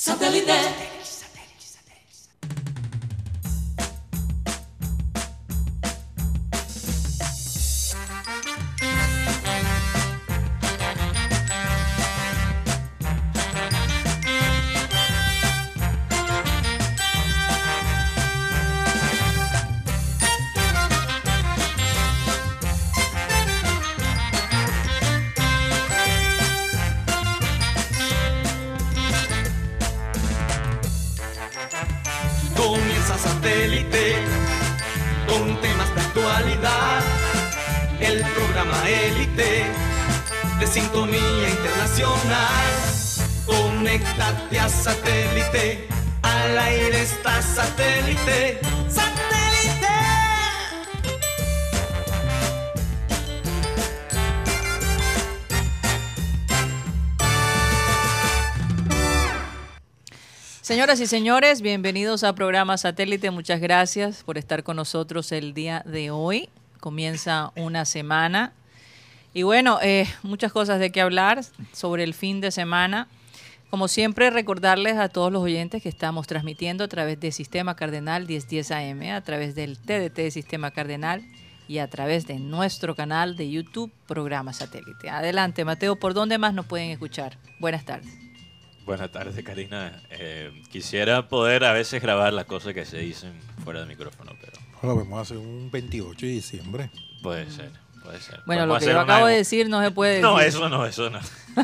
Satellite. Señoras y señores, bienvenidos a programa Satélite. Muchas gracias por estar con nosotros el día de hoy. Comienza una semana. Y bueno, eh, muchas cosas de qué hablar sobre el fin de semana. Como siempre, recordarles a todos los oyentes que estamos transmitiendo a través de Sistema Cardenal 1010 AM, a través del TDT Sistema Cardenal y a través de nuestro canal de YouTube, Programa Satélite. Adelante, Mateo, ¿por dónde más nos pueden escuchar? Buenas tardes. Buenas tardes, Karina. Eh, quisiera poder a veces grabar las cosas que se dicen fuera del micrófono, pero... Bueno, vamos a hacer un 28 de diciembre. Puede ser, puede ser. Bueno, lo que yo acabo de decir no se puede decir. No, eso no, eso no.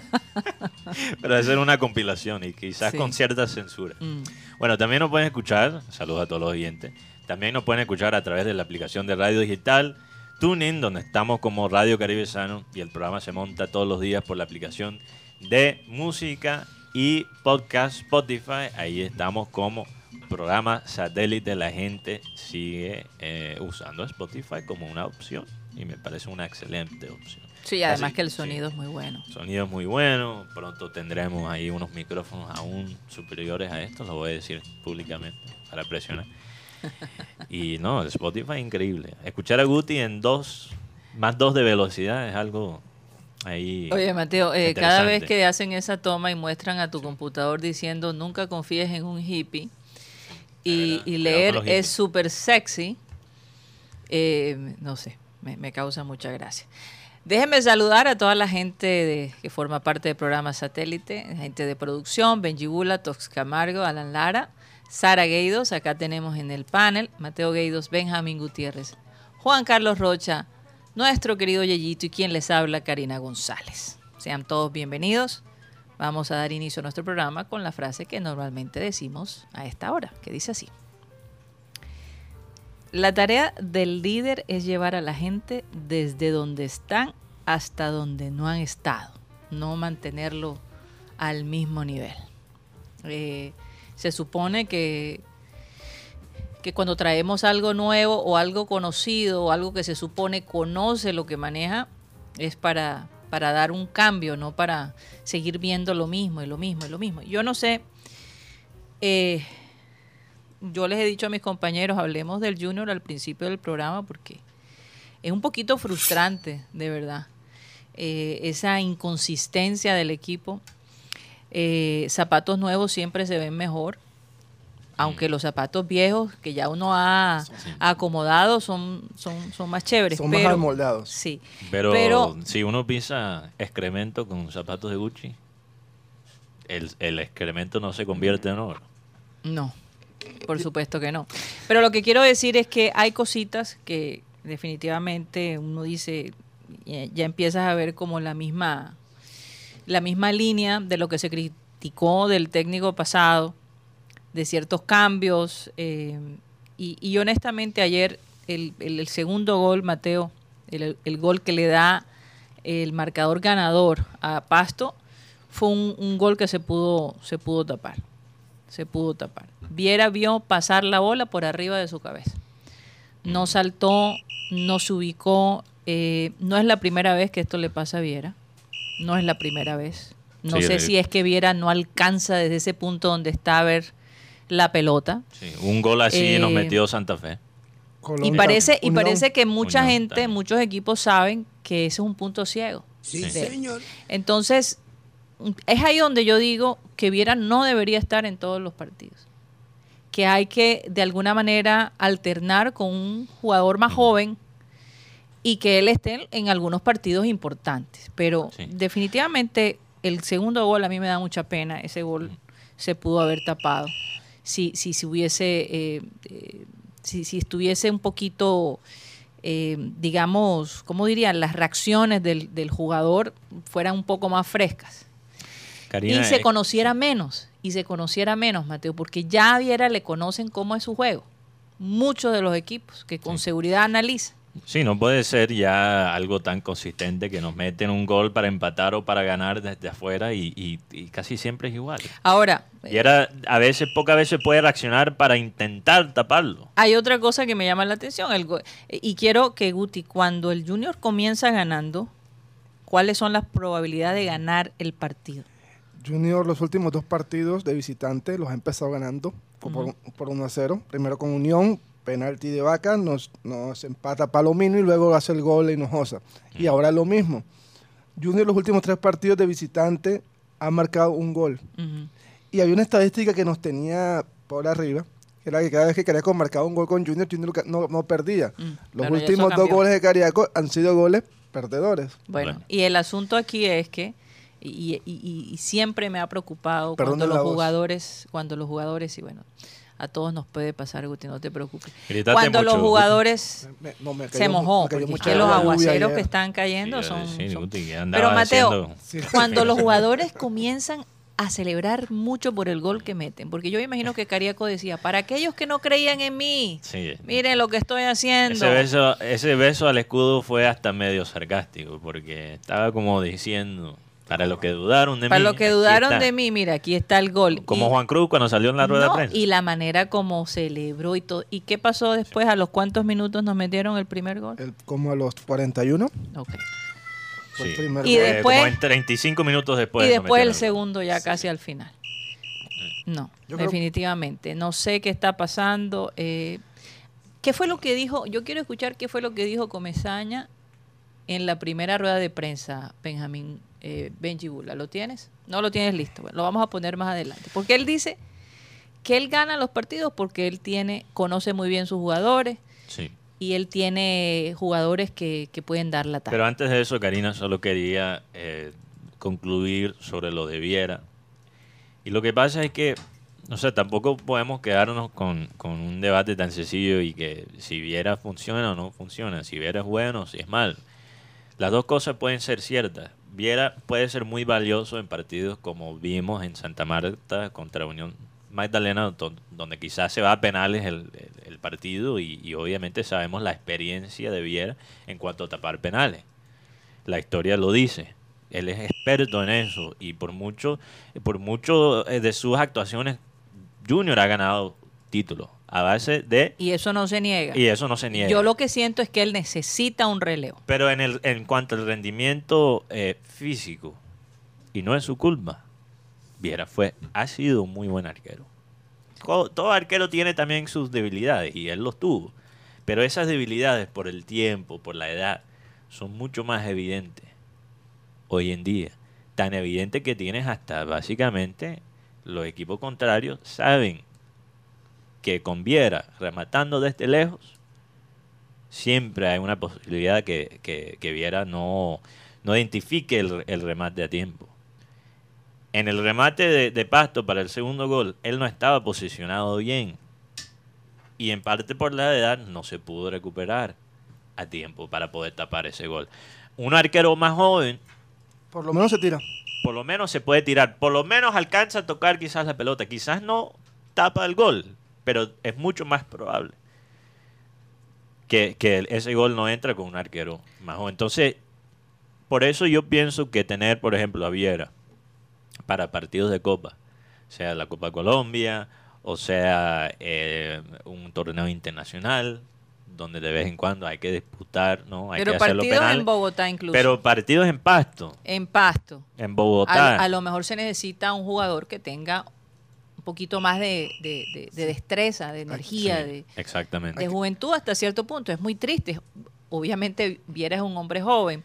pero hacer una compilación y quizás con cierta censura. Mm. Bueno, también nos pueden escuchar, saludos a todos los oyentes, también nos pueden escuchar a través de la aplicación de radio digital TuneIn, donde estamos como Radio Caribe Sano y el programa se monta todos los días por la aplicación de música y podcast Spotify. Ahí estamos como programa satélite. La gente sigue eh, usando Spotify como una opción y me parece una excelente opción. Sí, además que el sonido es muy bueno. Sonido es muy bueno. Pronto tendremos ahí unos micrófonos aún superiores a esto, lo voy a decir públicamente para presionar. y no, Spotify es increíble. Escuchar a Guti en dos, más dos de velocidad es algo Oye, Mateo, eh, cada vez que hacen esa toma y muestran a tu computador diciendo nunca confíes en un hippie y, leer es súper sexy, eh, no sé, me, causa mucha gracia. Déjenme saludar a toda la gente que forma parte del programa Satélite, gente de producción, Benji Bula, Tox Camargo, Alan Lara, Sara Gueidos, acá tenemos en el panel, Mateo Gueidos, Benjamín Gutiérrez, Juan Carlos Rocha, nuestro querido Yeyito y quien les habla, Karina González. Sean todos bienvenidos. Vamos a dar inicio a nuestro programa con la frase que normalmente decimos a esta hora, que dice así. La tarea del líder es llevar a la gente desde donde están hasta donde no han estado, no mantenerlo al mismo nivel. Eh, se supone que que cuando traemos algo nuevo o algo conocido o algo que se supone conoce lo que maneja, es para, para dar un cambio, no para seguir viendo lo mismo y lo mismo y lo mismo. Yo no sé, eh, yo les he dicho a mis compañeros, hablemos del junior al principio del programa porque es un poquito frustrante, de verdad, eh, esa inconsistencia del equipo. Eh, zapatos nuevos siempre se ven mejor aunque mm. los zapatos viejos que ya uno ha acomodado son, son, son más chéveres. Son más amoldados. Sí. Pero, si uno pisa excremento con zapatos de Gucci, el, excremento no se convierte en oro. No, por supuesto que no. Pero lo que quiero decir es que hay cositas que definitivamente uno dice, ya empiezas a ver como la misma, la misma línea de lo que se criticó del técnico pasado de ciertos cambios. Eh, y, honestamente ayer el, el, segundo gol, Mateo, el, el, gol que le da el marcador ganador a Pasto, fue un, gol que se pudo, se pudo tapar. Se pudo tapar. Viera vio pasar la bola por arriba de su cabeza. No saltó, no se ubicó. Eh, no es la primera vez que esto le pasa a Viera. No es la primera vez. No sé si es que Viera no alcanza desde ese punto donde está a ver la pelota. un gol así nos eh, metió Santa Fe. y parece, y parece que mucha gente, muchos equipos saben que ese es un punto ciego. Sí, señor. Entonces, es ahí donde yo digo que Viera no debería estar en todos los partidos. Que hay que de alguna manera alternar con un jugador más joven y que él esté en algunos partidos importantes. Pero definitivamente el segundo gol a mí me da mucha pena. Ese gol se pudo haber tapado. Si, si, si hubiese, eh, eh, si, si, estuviese un poquito, eh, digamos, ¿cómo dirían? Las reacciones del, del, jugador fueran un poco más frescas. y se conociera menos, y se conociera menos, Mateo, porque ya a Viera le conocen cómo es su juego. Muchos de los equipos que con seguridad analizan. Sí, no puede ser ya algo tan consistente que nos meten un gol para empatar o para ganar desde afuera y, casi siempre es igual. Ahora. Y era, a veces, pocas veces puede reaccionar para intentar taparlo. Hay otra cosa que me llama la atención. El y quiero que Guti, cuando el Junior comienza ganando, ¿cuáles son las probabilidades de ganar el partido? Junior los últimos dos partidos de visitante los ha empezado ganando por, por 1 a 0. Primero con Unión, penalti de Vaca, nos, nos empata Palomino y luego hace el gol Hinojosa. Y ahora lo mismo. Junior los últimos tres partidos de visitante ha marcado un gol. Y había una estadística que nos tenía por arriba, que era que cada vez que Cariaco marcaba un gol con Junior, Junior no, perdía. Mm, los últimos dos goles de Cariaco han sido goles perdedores. Bueno, y el asunto aquí es que y, y, siempre me ha preocupado cuando los jugadores, cuando los jugadores, y bueno, a todos nos puede pasar, Guti, no te preocupes. Cuando los jugadores se mojó, porque los aguaceros que están cayendo son... Pero Mateo, cuando los jugadores comienzan a celebrar mucho por el gol que meten, porque yo imagino que Cariaco decía, para aquellos que no creían en mí, miren lo que estoy haciendo. Ese beso, ese beso al escudo fue hasta medio sarcástico, porque estaba como diciendo, para los que dudaron de mí. Para los que dudaron de mí, mira, aquí está el gol. Como Juan Cruz cuando salió en la rueda de prensa. Y la manera como celebró y todo. ¿Y qué pasó después? ¿A los cuántos minutos nos metieron el primer gol? como a los 41. Ok. Sí. y después, como en 35 minutos después. Y después el segundo ya casi al final. No, definitivamente. No sé qué está pasando. Eh, ¿Qué fue lo que dijo? Yo quiero escuchar qué fue lo que dijo Comezaña en la primera rueda de prensa, Benjamín eh, Benji Bula. ¿Lo tienes? No lo tienes listo. lo vamos a poner más adelante. Porque él dice que él gana los partidos porque él tiene, conoce muy bien sus jugadores. Y él tiene jugadores que, pueden dar la talla. Pero antes de eso, Karina, solo quería eh, concluir sobre lo de Viera. Y lo que pasa es que, no sé, tampoco podemos quedarnos con, con un debate tan sencillo y que si Viera funciona o no funciona, si Viera es bueno o si es mal. Las dos cosas pueden ser ciertas. Viera puede ser muy valioso en partidos como vimos en Santa Marta contra Unión Magdalena, donde quizás se va a penales el, partido y, obviamente sabemos la experiencia de Viera en cuanto a tapar penales. La historia lo dice. Él es experto en eso y por mucho, por mucho eh, de sus actuaciones, Junior ha ganado títulos a base de... Y eso no se niega. Y eso no se niega. Yo lo que siento es que él necesita un relevo. Pero en, el, en cuanto al rendimiento eh, físico, y no es su culpa, Viera fue, ha sido un muy buen arquero. Todo, arquero tiene también sus debilidades, y él los tuvo. Pero esas debilidades por el tiempo, por la edad, son mucho más evidentes hoy en día. Tan evidente que tienes hasta básicamente los equipos contrarios saben que con Viera rematando desde lejos, siempre hay una posibilidad que, que, Viera no, no identifique el, remate a tiempo. En el remate de, de, Pasto para el segundo gol, él no estaba posicionado bien. Y en parte por la edad no se pudo recuperar a tiempo para poder tapar ese gol. Un arquero más joven. Por lo menos se tira. Por lo menos se puede tirar. Por lo menos alcanza a tocar quizás la pelota. Quizás no tapa el gol pero es mucho más probable que, ese gol no entra con un arquero más. Entonces, por eso yo pienso que tener, por ejemplo, a Viera para partidos de Copa, sea la Copa Colombia o sea eh, un torneo internacional, donde de vez en cuando hay que disputar, ¿no? Hay pero que partidos en Bogotá incluso. Pero partidos en Pasto. En Pasto. En Bogotá. a lo mejor se necesita un jugador que tenga poquito más de, destreza, de energía, de, exactamente. de juventud hasta cierto punto. Es muy triste. Obviamente Viera es un hombre joven,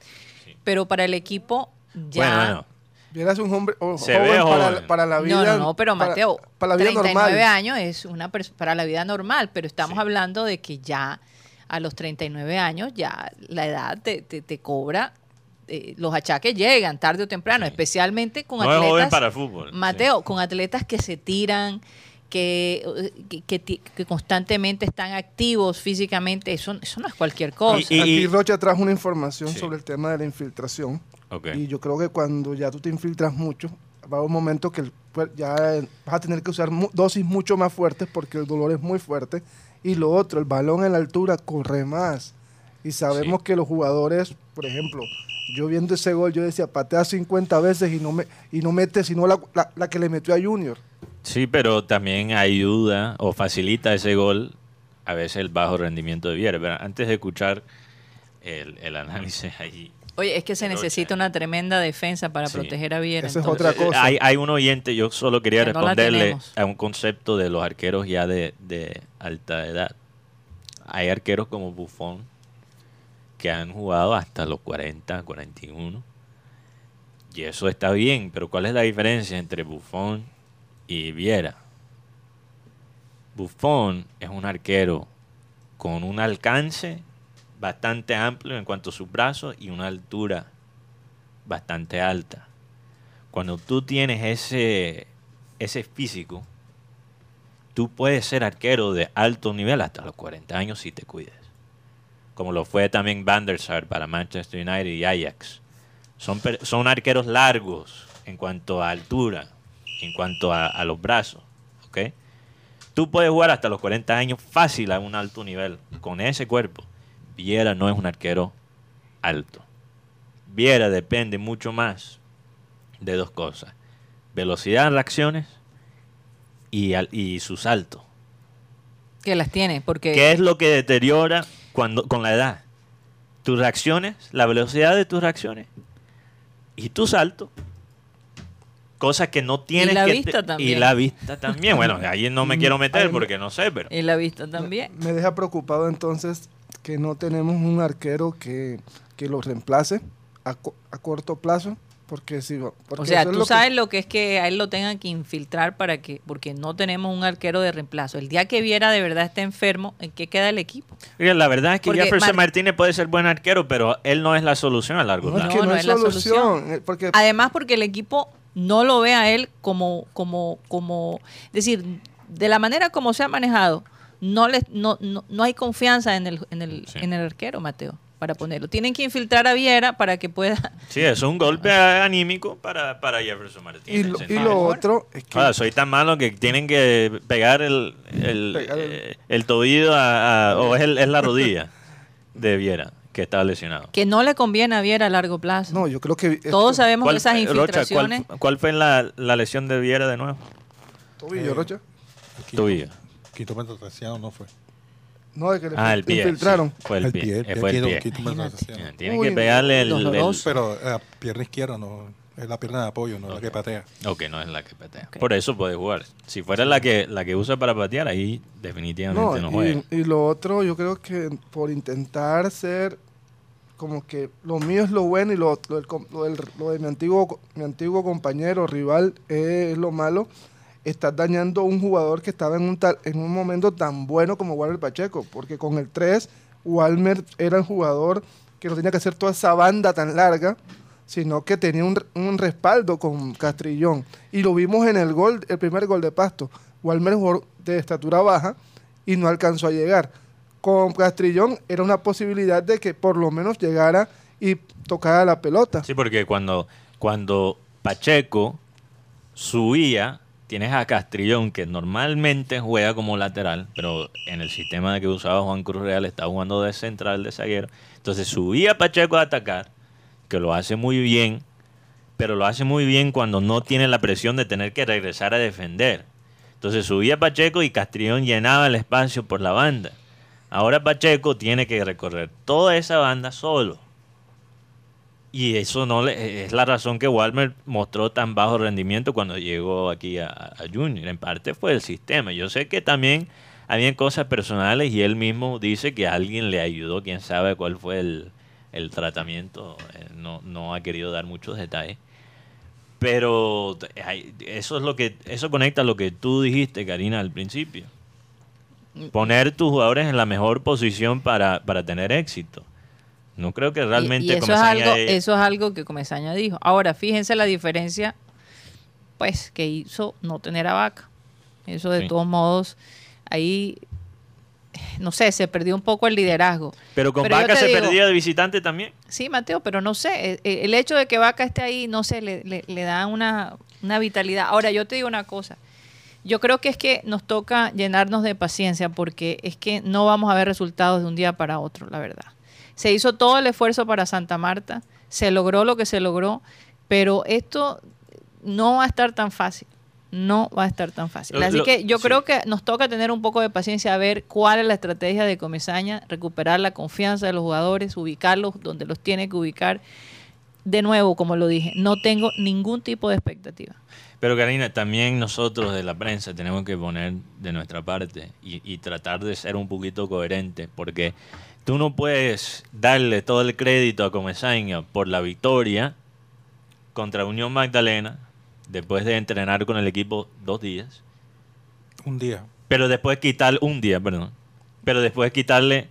pero para el equipo ya... Bueno, bueno. Viera es un hombre o- Se joven, ve para, joven. para la vida. no, no, no, pero para- Mateo, para, la vida 39 normal. años es una para la vida normal, pero estamos Sí. hablando de que ya a los 39 años ya la edad te, te, te cobra, eh, los achaques llegan tarde o temprano, Sí. especialmente con No es atletas. joven para el fútbol. Mateo, con atletas que se tiran, que, eh, que, que ti- que constantemente están activos físicamente, eso, eso no es cualquier cosa. Y- Aquí Rocha trajo una información Sí. sobre el tema de la infiltración. Y yo creo que cuando ya tú te infiltras mucho, va a haber un momento que ya vas a tener que usar dosis mucho más fuertes porque el dolor es muy fuerte. Y lo otro, el balón en la altura corre más. Y sabemos Sí. que los jugadores, por ejemplo, yo viendo ese gol, yo decía, patea 50 veces y no, me, y no mete sino la, la- la que le metió a Junior. Sí, pero también ayuda o facilita ese gol a veces el bajo rendimiento de Viera. Pero antes de escuchar el, el análisis ahí. Oye, es que se necesita una tremenda defensa para Sí. proteger a Viera. Esa es otra cosa. Hay, hay un oyente, yo solo quería Que responderle a un concepto de los arqueros ya de, de alta edad. Hay arqueros como Buffon que han jugado hasta los 40, 41. Y eso está bien, pero ¿cuál es la diferencia entre Buffon y Viera? Buffon es un arquero con un alcance bastante amplio en cuanto a sus brazos y una altura bastante alta. Cuando tú tienes ese, ese físico, tú puedes ser arquero de alto nivel hasta los 40 años si te cuides. Como lo fue también Van der Sar para Manchester United y Ajax. Son, son arqueros largos en cuanto a altura, en cuanto a, a los brazos. ¿ok? Tú puedes jugar hasta los 40 años fácil a un alto nivel con ese cuerpo. Viera no es un arquero alto. Viera depende mucho más de dos cosas. Velocidad en reacciones y, al- y su salto. Que las tiene, porque ¿Qué es lo que deteriora cuando, con la edad? Tus reacciones, la velocidad de tus reacciones y tu salto. Cosas que no tienes la que vista te- también. Y la vista también. Bueno, ahí no me quiero meter porque no sé, pero... y la vista también. Me deja preocupado entonces que no tenemos un arquero que, que lo reemplace a, co- a corto plazo. Porque si, porque O sea, tú lo que- sabes lo que es que a él lo tengan que infiltrar para que, porque no tenemos un arquero de reemplazo. El día que Viera de verdad está enfermo, ¿en qué queda el equipo? Mira, la verdad es que Porque Jefferson Mar- Martínez puede ser buen arquero, pero él no es la solución a largo plazo. que No, no, no es la solución. solución. eh, Porque Además, porque el equipo no lo ve a él como, como, como, es decir, de la manera como se ha manejado, no le, no, no, no hay confianza en el, en el, Sí. en el arquero, Mateo, para ponerlo. Tienen que infiltrar a Viera para que pueda. Sí, eso es un golpe anímico para, para Jefferson Martínez. y, lo, y ¿entiendes? lo otro es que Ahora, soy tan malo que tienen que pegar el, el, Pegar el- eh, el tobillo a- a- o es, el- es la rodilla de Viera que está lesionado. Que no le conviene a Viera a largo plazo. no, yo creo que Todos sabemos que esas fue- Rocha, infiltraciones. ¿cuál, cuál fue la, la lesión de Viera de nuevo? Tobillo, Eh, Rocha. Quinto, Tobillo. quinto metatarsiano no fue. No, de que le Ah, el pie. infiltraron. sí, fue el, pie. eh, fue el pie. Tienen que pegarle el, el- doloroso. Pero eh, la pierna izquierda no, es la pierna de apoyo, no la que patea. Ok, no es la que patea. Ok. Por eso puede jugar. Si fuera la que la que usa para patear, ahí definitivamente no, No, juega. y, y lo otro, yo creo que por intentar ser como que lo mío es lo bueno y lo, lo, del com- lo del- lo de mi antiguo, mi antiguo compañero, rival, es lo malo, estás dañando a un jugador que estaba en un, tal, en un momento tan bueno como Walter Pacheco, porque con el 3, Walmer era el jugador que no tenía que hacer toda esa banda tan larga, sino que tenía un, un respaldo con Castrillón. Y lo vimos en el gol, el primer gol de Pasto. Walmer jugó de estatura baja y no alcanzó a llegar. Con Castrillón era una posibilidad de que por lo menos llegara y tocara la pelota. Sí, porque cuando, cuando Pacheco subía, tienes a Castrillón, que normalmente juega como lateral, pero en el sistema que usaba Juan Cruz Real estaba jugando de central, de zaguero. Entonces subía Pacheco a atacar, que lo hace muy bien, pero lo hace muy bien cuando no tiene la presión de tener que regresar a defender. Entonces subía Pacheco y Castrillón llenaba el espacio por la banda. Ahora Pacheco tiene que recorrer toda esa banda solo. Y eso no le, es la razón que Walmer mostró tan bajo rendimiento cuando llegó aquí a, a Junior. En parte fue el sistema. Yo sé que también habían cosas personales y él mismo dice que alguien le ayudó, quién sabe cuál fue el, el tratamiento. Eh, No, no ha querido dar muchos detalles. Pero eso es lo que eso conecta a lo que tú dijiste, Karina, al principio. Poner tus jugadores en la mejor posición para, para tener éxito. No creo que realmente eso, es algo, eso es algo que Comesaña dijo. Ahora, fíjense la diferencia pues que hizo no tener a Vaca. Eso de todos modos, ahí, no sé, se perdió un poco el liderazgo. Pero con Vaca se perdía de visitante también. Sí, Mateo, pero no sé, eh, eh, el hecho de que Vaca esté ahí, no sé, le, le, da una, una vitalidad. Ahora, yo te digo una cosa. Yo creo que es que nos toca llenarnos de paciencia porque es que no vamos a ver resultados de un día para otro, la verdad. Se hizo todo el esfuerzo para Santa Marta, se logró lo que se logró, pero esto no va a estar tan fácil. No va a estar tan fácil. Así que yo creo que nos toca tener un poco de paciencia a ver cuál es la estrategia de Comesaña, recuperar la confianza de los jugadores, ubicarlos donde los tiene que ubicar. De nuevo, como lo dije, no tengo ningún tipo de expectativa. Pero Karina, también nosotros de la prensa tenemos que poner de nuestra parte y, y tratar de ser un poquito coherente, porque tú no puedes darle todo el crédito a Comesaña por la victoria contra Unión Magdalena, después de entrenar con el equipo dos días. Un día. Pero después quitarle, un día, perdón. Pero después quitarle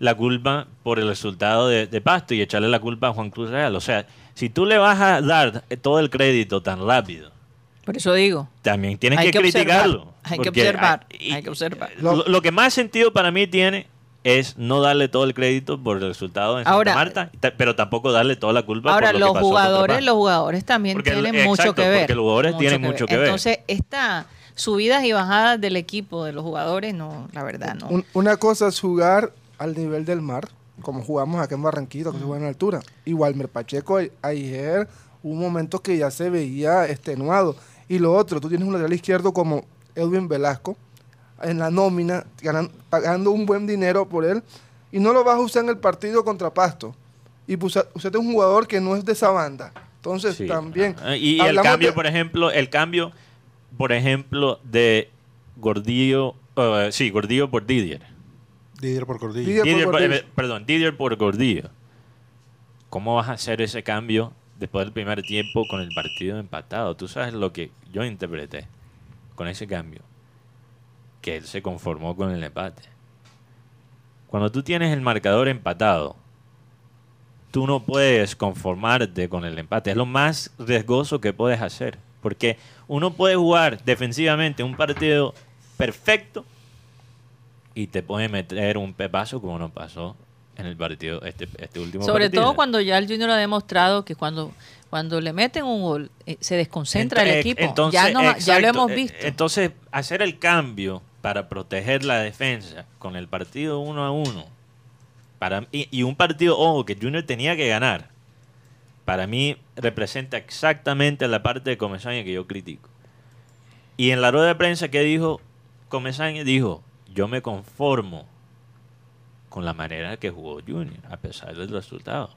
la culpa por el resultado de, Pasto y echarle la culpa a Juan Cruz Real. O sea, si tú le vas a dar todo el crédito tan rápido. Por eso digo. También tienes que, criticarlo. Hay que observar. Hay, que observar. lo, que más sentido para mí tiene es no darle todo el crédito por el resultado en Santa Marta, pero tampoco darle toda la culpa ahora, por lo los jugadores, los jugadores también tienen mucho que ver. Porque los jugadores tienen mucho que ver. Entonces, esta subidas y bajadas del equipo, de los jugadores, no, la verdad, no. una cosa es jugar al nivel del mar, como jugamos acá en Barranquilla, que se juega en altura. Igual Pacheco ayer hubo un momento que ya se veía extenuado. Y lo otro, tú tienes un lateral izquierdo como Edwin Velasco, en la nómina, pagando un buen dinero por él, y no lo vas a usar en el partido contra Pasto. Y pues, usted es un jugador que no es de esa banda. Entonces, también. Ah, y el cambio, por ejemplo, el cambio, por ejemplo, de Gordillo, uh, sí, Gordillo por Didier. Didier por Gordillo. Eh, perdón, Didier por Gordillo. ¿Cómo vas a hacer ese cambio después del primer tiempo con el partido empatado? Tú sabes lo que yo interpreté con ese cambio que él se conformó con el empate. Cuando tú tienes el marcador empatado, tú no puedes conformarte con el empate. Es lo más riesgoso que puedes hacer. Porque uno puede jugar defensivamente un partido perfecto y te puede meter un pepazo como nos pasó en el partido, este, este último Sobre partido. todo cuando ya el Junior ha demostrado que cuando, cuando le meten un gol eh, se desconcentra el equipo. ya, ya lo hemos visto. Entonces, hacer el cambio para proteger la defensa con el partido uno a uno. Para, y, un partido, ojo, que Junior tenía que ganar. Para mí representa exactamente la parte de Comesaña que yo critico. Y en la rueda de prensa que dijo Comesaña, dijo, yo me conformo con la manera que jugó Junior, a pesar del resultado.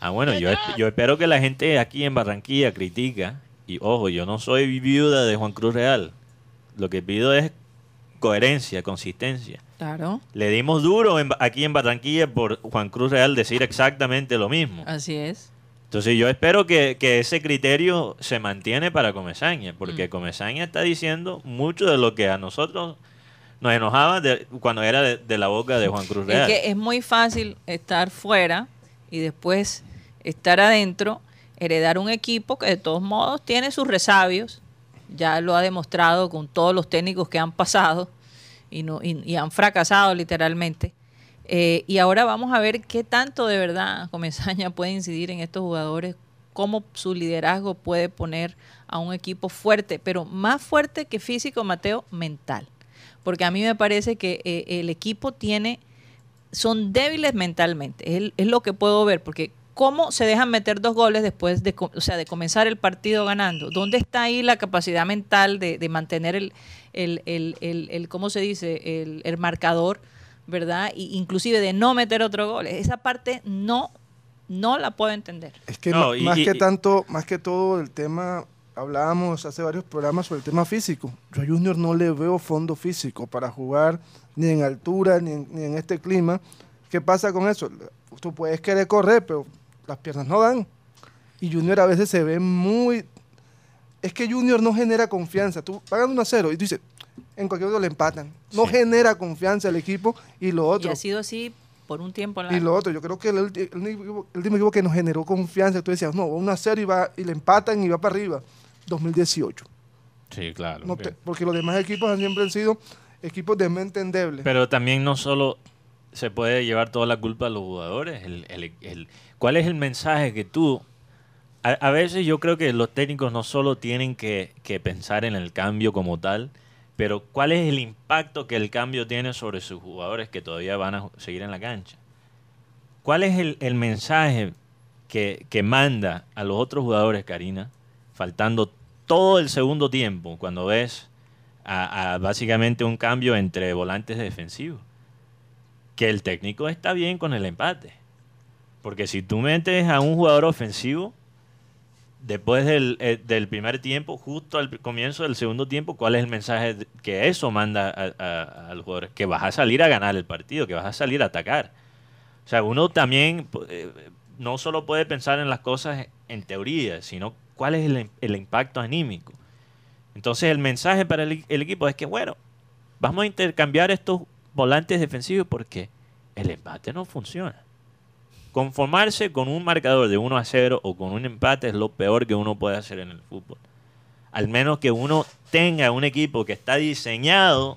Ah, bueno, yo, yo espero que la gente aquí en Barranquilla critica, y ojo, yo no soy viuda de Juan Cruz Real. Lo que pido es coherencia, consistencia. Claro. Le dimos duro aquí en Barranquilla por Juan Cruz Real decir exactamente lo mismo. Así es. Entonces yo espero que, ese criterio se mantiene para Comesaña, porque mm. Comesaña está diciendo mucho de lo que a nosotros nos enojaba cuando era de, la boca de Juan Cruz Real. Es que es muy fácil estar fuera y después estar adentro, heredar un equipo que de todos modos tiene sus resabios, ya lo ha demostrado con todos los técnicos que han pasado y, no, y, han fracasado literalmente. Eh, y ahora vamos a ver qué tanto de verdad Comesaña puede incidir en estos jugadores, cómo su liderazgo puede poner a un equipo fuerte, pero más fuerte que físico, Mateo, mental. Porque a mí me parece que eh, el equipo tiene, son débiles mentalmente, es, es, lo que puedo ver, porque ¿Cómo se dejan meter dos goles después de, o sea, de comenzar el partido ganando? ¿Dónde está ahí la capacidad mental de, mantener el, el, el, el, ¿cómo se dice? El, marcador, ¿verdad? Y inclusive de no meter otro gol. Esa parte no, no la puedo entender. Es que más que tanto, más que todo el tema, hablábamos hace varios programas sobre el tema físico. Yo a Junior no le veo fondo físico para jugar ni en altura ni ni en este clima. ¿Qué pasa con eso? Tú puedes querer correr, pero las piernas no dan. Y Junior a veces se ve muy, es que Junior no genera confianza. Tú pagas 1 a 0 y tú dices, en cualquier momento le empatan. No genera confianza el equipo y lo otro. Y ha sido así por un tiempo Y lo otro, yo creo que el, último equipo que nos generó confianza, tú decías, no, 1 a 0 y, va, y le empatan y va para arriba. 2018. Sí, claro. porque los demás equipos han siempre sido equipos de mente endeble. Pero también no solo se puede llevar toda la culpa a los jugadores. El, ¿Cuál es el mensaje que tú... A, veces yo creo que los técnicos no solo tienen que, pensar en el cambio como tal, pero cuál es el impacto que el cambio tiene sobre sus jugadores que todavía van a seguir en la cancha. ¿Cuál es el, mensaje que, que, manda a los otros jugadores, Karina, faltando todo el segundo tiempo, cuando ves básicamente un cambio entre volantes defensivos. Que el técnico está bien con el empate. Porque si tú metes a un jugador ofensivo, después del, eh, primer tiempo, justo al comienzo del segundo tiempo, ¿cuál es el mensaje que eso manda a, los jugadores? Que vas a salir a ganar el partido, que vas a salir a atacar. O sea, uno también eh, no solo puede pensar en las cosas en teoría, sino cuál es el, impacto anímico. Entonces el mensaje para el, equipo es que, bueno, vamos a intercambiar estos volantes defensivos porque el empate no funciona. Conformarse con un marcador de 1 a 0 o con un empate es lo peor que uno puede hacer en el fútbol. Al menos que uno tenga un equipo que está diseñado,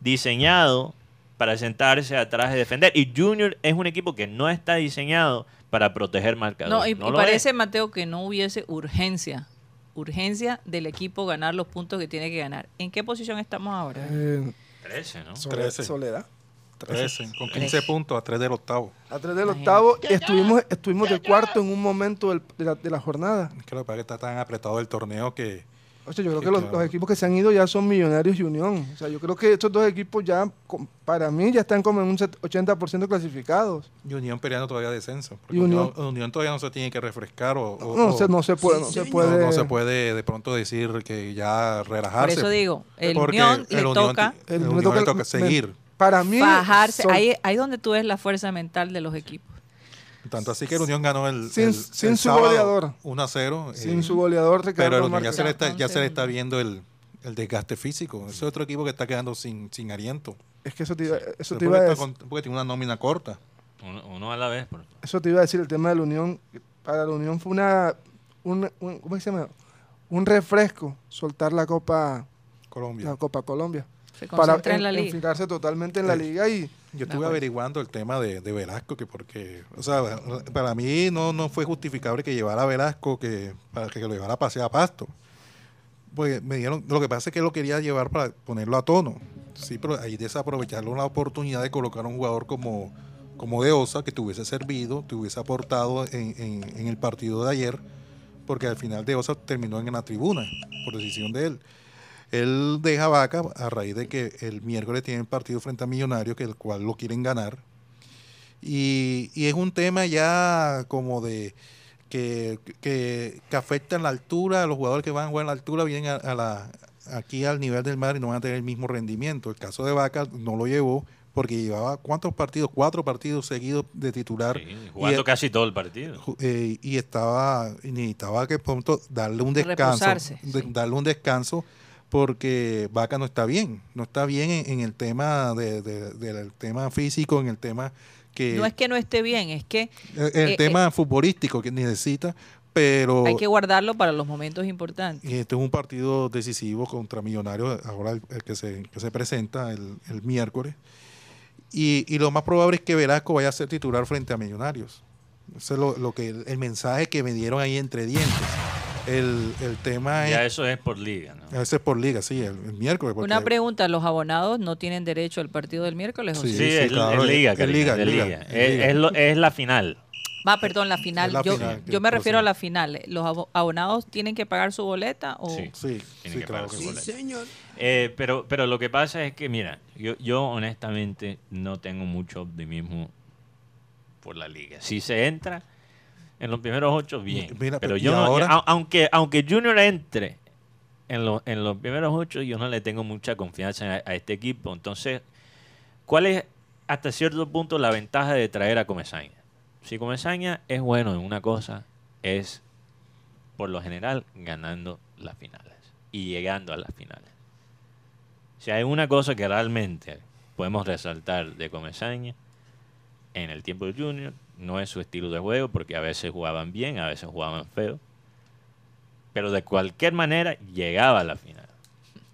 diseñado para sentarse atrás y defender. Y Junior es un equipo que no está diseñado para proteger marcadores. No, y, parece, Mateo, que no hubiese urgencia, urgencia del equipo ganar los puntos que tiene que ganar. ¿En qué posición estamos ahora? Eh, 13, ¿no? 13. Soledad. 13, con 15 puntos a 3 del octavo. A 3 del octavo, estuvimos, estuvimos de cuarto en un momento de, la, de la jornada. Creo que está tan apretado el torneo que o sea, yo creo que los, equipos que se han ido ya son Millonarios y Unión. O sea, yo creo que estos dos equipos ya, para mí, ya están como en un 80% clasificados. Y Unión peleando todavía descenso. Y Unión, todavía no se tiene que refrescar o... no, se, no se puede, no se puede. No, se puede de pronto decir que ya relajarse. Por eso digo, el Unión le toca... El, Unión le toca seguir. Para mí... Bajarse. Ahí, ahí donde tú ves la fuerza mental de los equipos. Tanto así que el Unión ganó el. Sin, sin su goleador. 1 a 0. Sin eh, su goleador, Pero el Unión ya se, le está, ya se le está viendo el, el desgaste físico. Ese es otro equipo que está quedando sin, sin aliento. Es que eso te iba, eso te iba a decir. Porque tiene una nómina corta. Uno, a la vez. Eso te iba a decir, el tema de la Unión. Para la Unión fue una. Un, ¿Cómo se llama? Un refresco soltar la Copa Colombia. La Copa Colombia. para en la liga. totalmente en la liga y yo estuve averiguando el tema de, Velasco, que porque, o sea, para mí no, no fue justificable que llevara a Velasco que, para que lo llevara a pasear a pasto. Pues me dieron, lo que pasa es que lo quería llevar para ponerlo a tono. Sí, pero ahí desaprovecharlo la oportunidad de colocar a un jugador como, como De Osa, que te hubiese servido, te hubiese aportado en, en, en el partido de ayer, porque al final De Osa terminó en la tribuna, por decisión de él. Él deja Vaca a raíz de que el miércoles tiene el partido frente a Millonarios, que el cual lo quieren ganar. Y, es un tema ya como de que, que, afecta en la altura, los jugadores que van a jugar en la altura vienen a, la, aquí al nivel del mar y no van a tener el mismo rendimiento. El caso de Vaca no lo llevó porque llevaba cuántos partidos, cuatro partidos seguidos de titular. jugando casi todo el partido. Eh, y estaba, necesitaba que pronto darle un descanso, darle un descanso porque Vaca no está bien, no está bien en, el tema de, del tema físico, en el tema que... No es que no esté bien, es que... El, eh, tema eh, futbolístico que necesita, pero... Hay que guardarlo para los momentos importantes. Y este es un partido decisivo contra Millonarios, ahora el, que, se, que se presenta el, miércoles. Y, y, lo más probable es que Velasco vaya a ser titular frente a Millonarios. Eso es lo, lo que el mensaje que me dieron ahí entre dientes. El, el tema ya eso es por liga, ¿no? Eso es por liga, sí, el, miércoles. Una pregunta, ¿los abonados no tienen derecho al partido del miércoles? Sí, sí, es, liga, es, liga, es, la final. Va, perdón, la final. yo, yo me refiero a la final. ¿Los abonados tienen que pagar su boleta? O? Sí, sí, claro que sí, señor. Eh, pero, pero lo que pasa es que, mira, yo, yo honestamente no tengo mucho optimismo por la liga. Si se entra en los primeros ocho, bien. pero yo, aunque, aunque Junior entre en, en los primeros ocho, yo no le tengo mucha confianza a, este equipo. Entonces, ¿cuál es hasta cierto punto la ventaja de traer a Comesaña? Si Comesaña es bueno en una cosa, es por lo general ganando las finales y llegando a las finales. Si hay una cosa que realmente podemos resaltar de Comesaña en el tiempo de Junior, no es su estilo de juego, porque a veces jugaban bien, a veces jugaban feo, pero de cualquier manera llegaba a la final.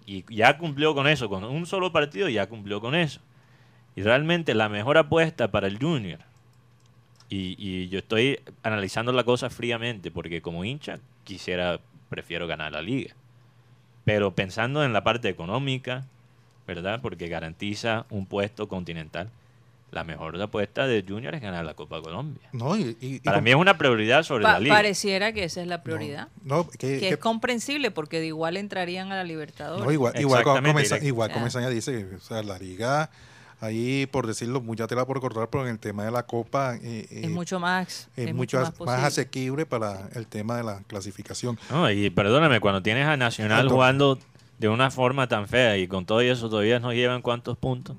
Y ya cumplió con eso, con un solo partido ya cumplió con eso. Y realmente la mejor apuesta para el Junior, y, yo estoy analizando la cosa fríamente, porque como hincha quisiera, prefiero ganar la liga. Pero pensando en la parte económica, ¿verdad? Porque garantiza un puesto continental la mejor apuesta de Junior es ganar la Copa Colombia. No, y, Para mí es una prioridad sobre Pa- la liga. pareciera que esa es la prioridad. no, que- que que- es comprensible porque de igual entrarían a la Libertadores. no, igual, igual, como Exactamente, Comesa- directo. igual O sea. Comesaña dice, o sea, la liga, ahí por decirlo, mucha tela por cortar, pero en el tema de la Copa eh, eh, es mucho más, es es mucho más, más asequible para el tema de la clasificación. No, y perdóname, cuando tienes a Nacional jugando de una forma tan fea y con todo eso todavía nos llevan cuántos puntos?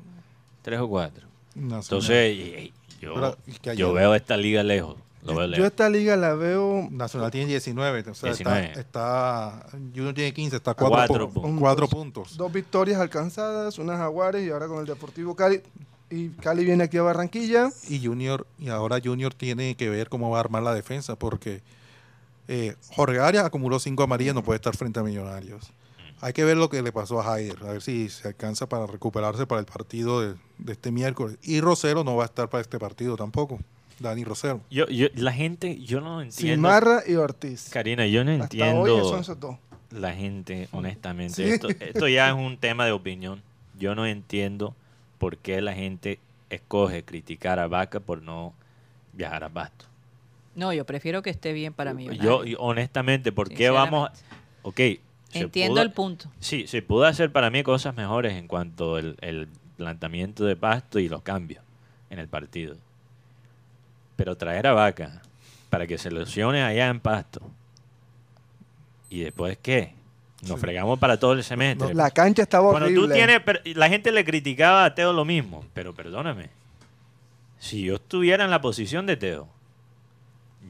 Tres o cuatro. Nacional. Entonces, y- y yo, Pero, y que yo ayer- veo esta liga lejos. Lo veo Yo lejos. esta liga la veo Nacional tiene 19, o sea, 19. Está, está, Junior tiene 15, está a 4 Cuatro puntos. puntos. Cuatro puntos. dos victorias alcanzadas, unas Jaguares y ahora con el Deportivo Cali. Y Cali viene aquí a Barranquilla. Y Junior, y ahora Junior tiene que ver cómo va a armar la defensa, porque eh, Jorge Arias acumuló 5 amarillas, no puede estar frente a Millonarios. Hay que ver lo que le pasó a Haider, a ver si se alcanza para recuperarse para el partido de, de este miércoles. Y Rosero no va a estar para este partido tampoco, Dani Rosero. Yo, yo, la gente, yo no entiendo. Simarra y Ortiz. Karina, yo no Hasta entiendo. hoy son esos dos. la gente, honestamente. Sí. Esto, esto ya es un tema de opinión. Yo no entiendo por qué la gente escoge criticar a Vaca por no viajar a Pasto. No, yo prefiero que esté bien para mí. Yo, honestamente, ¿por qué vamos? Ok. Entiendo pudo- el punto. Sí, se pudo hacer para mí cosas mejores en cuanto al el planteamiento de Pasto y los cambios en el partido. Pero traer a Vaca para que se lesione allá en Pasto y después qué? Nos Sí. fregamos para todo el semestre. La cancha estaba Cuando horrible. tú tienes, la gente le criticaba a Teo lo mismo, pero perdóname, si yo estuviera en la posición de Teo,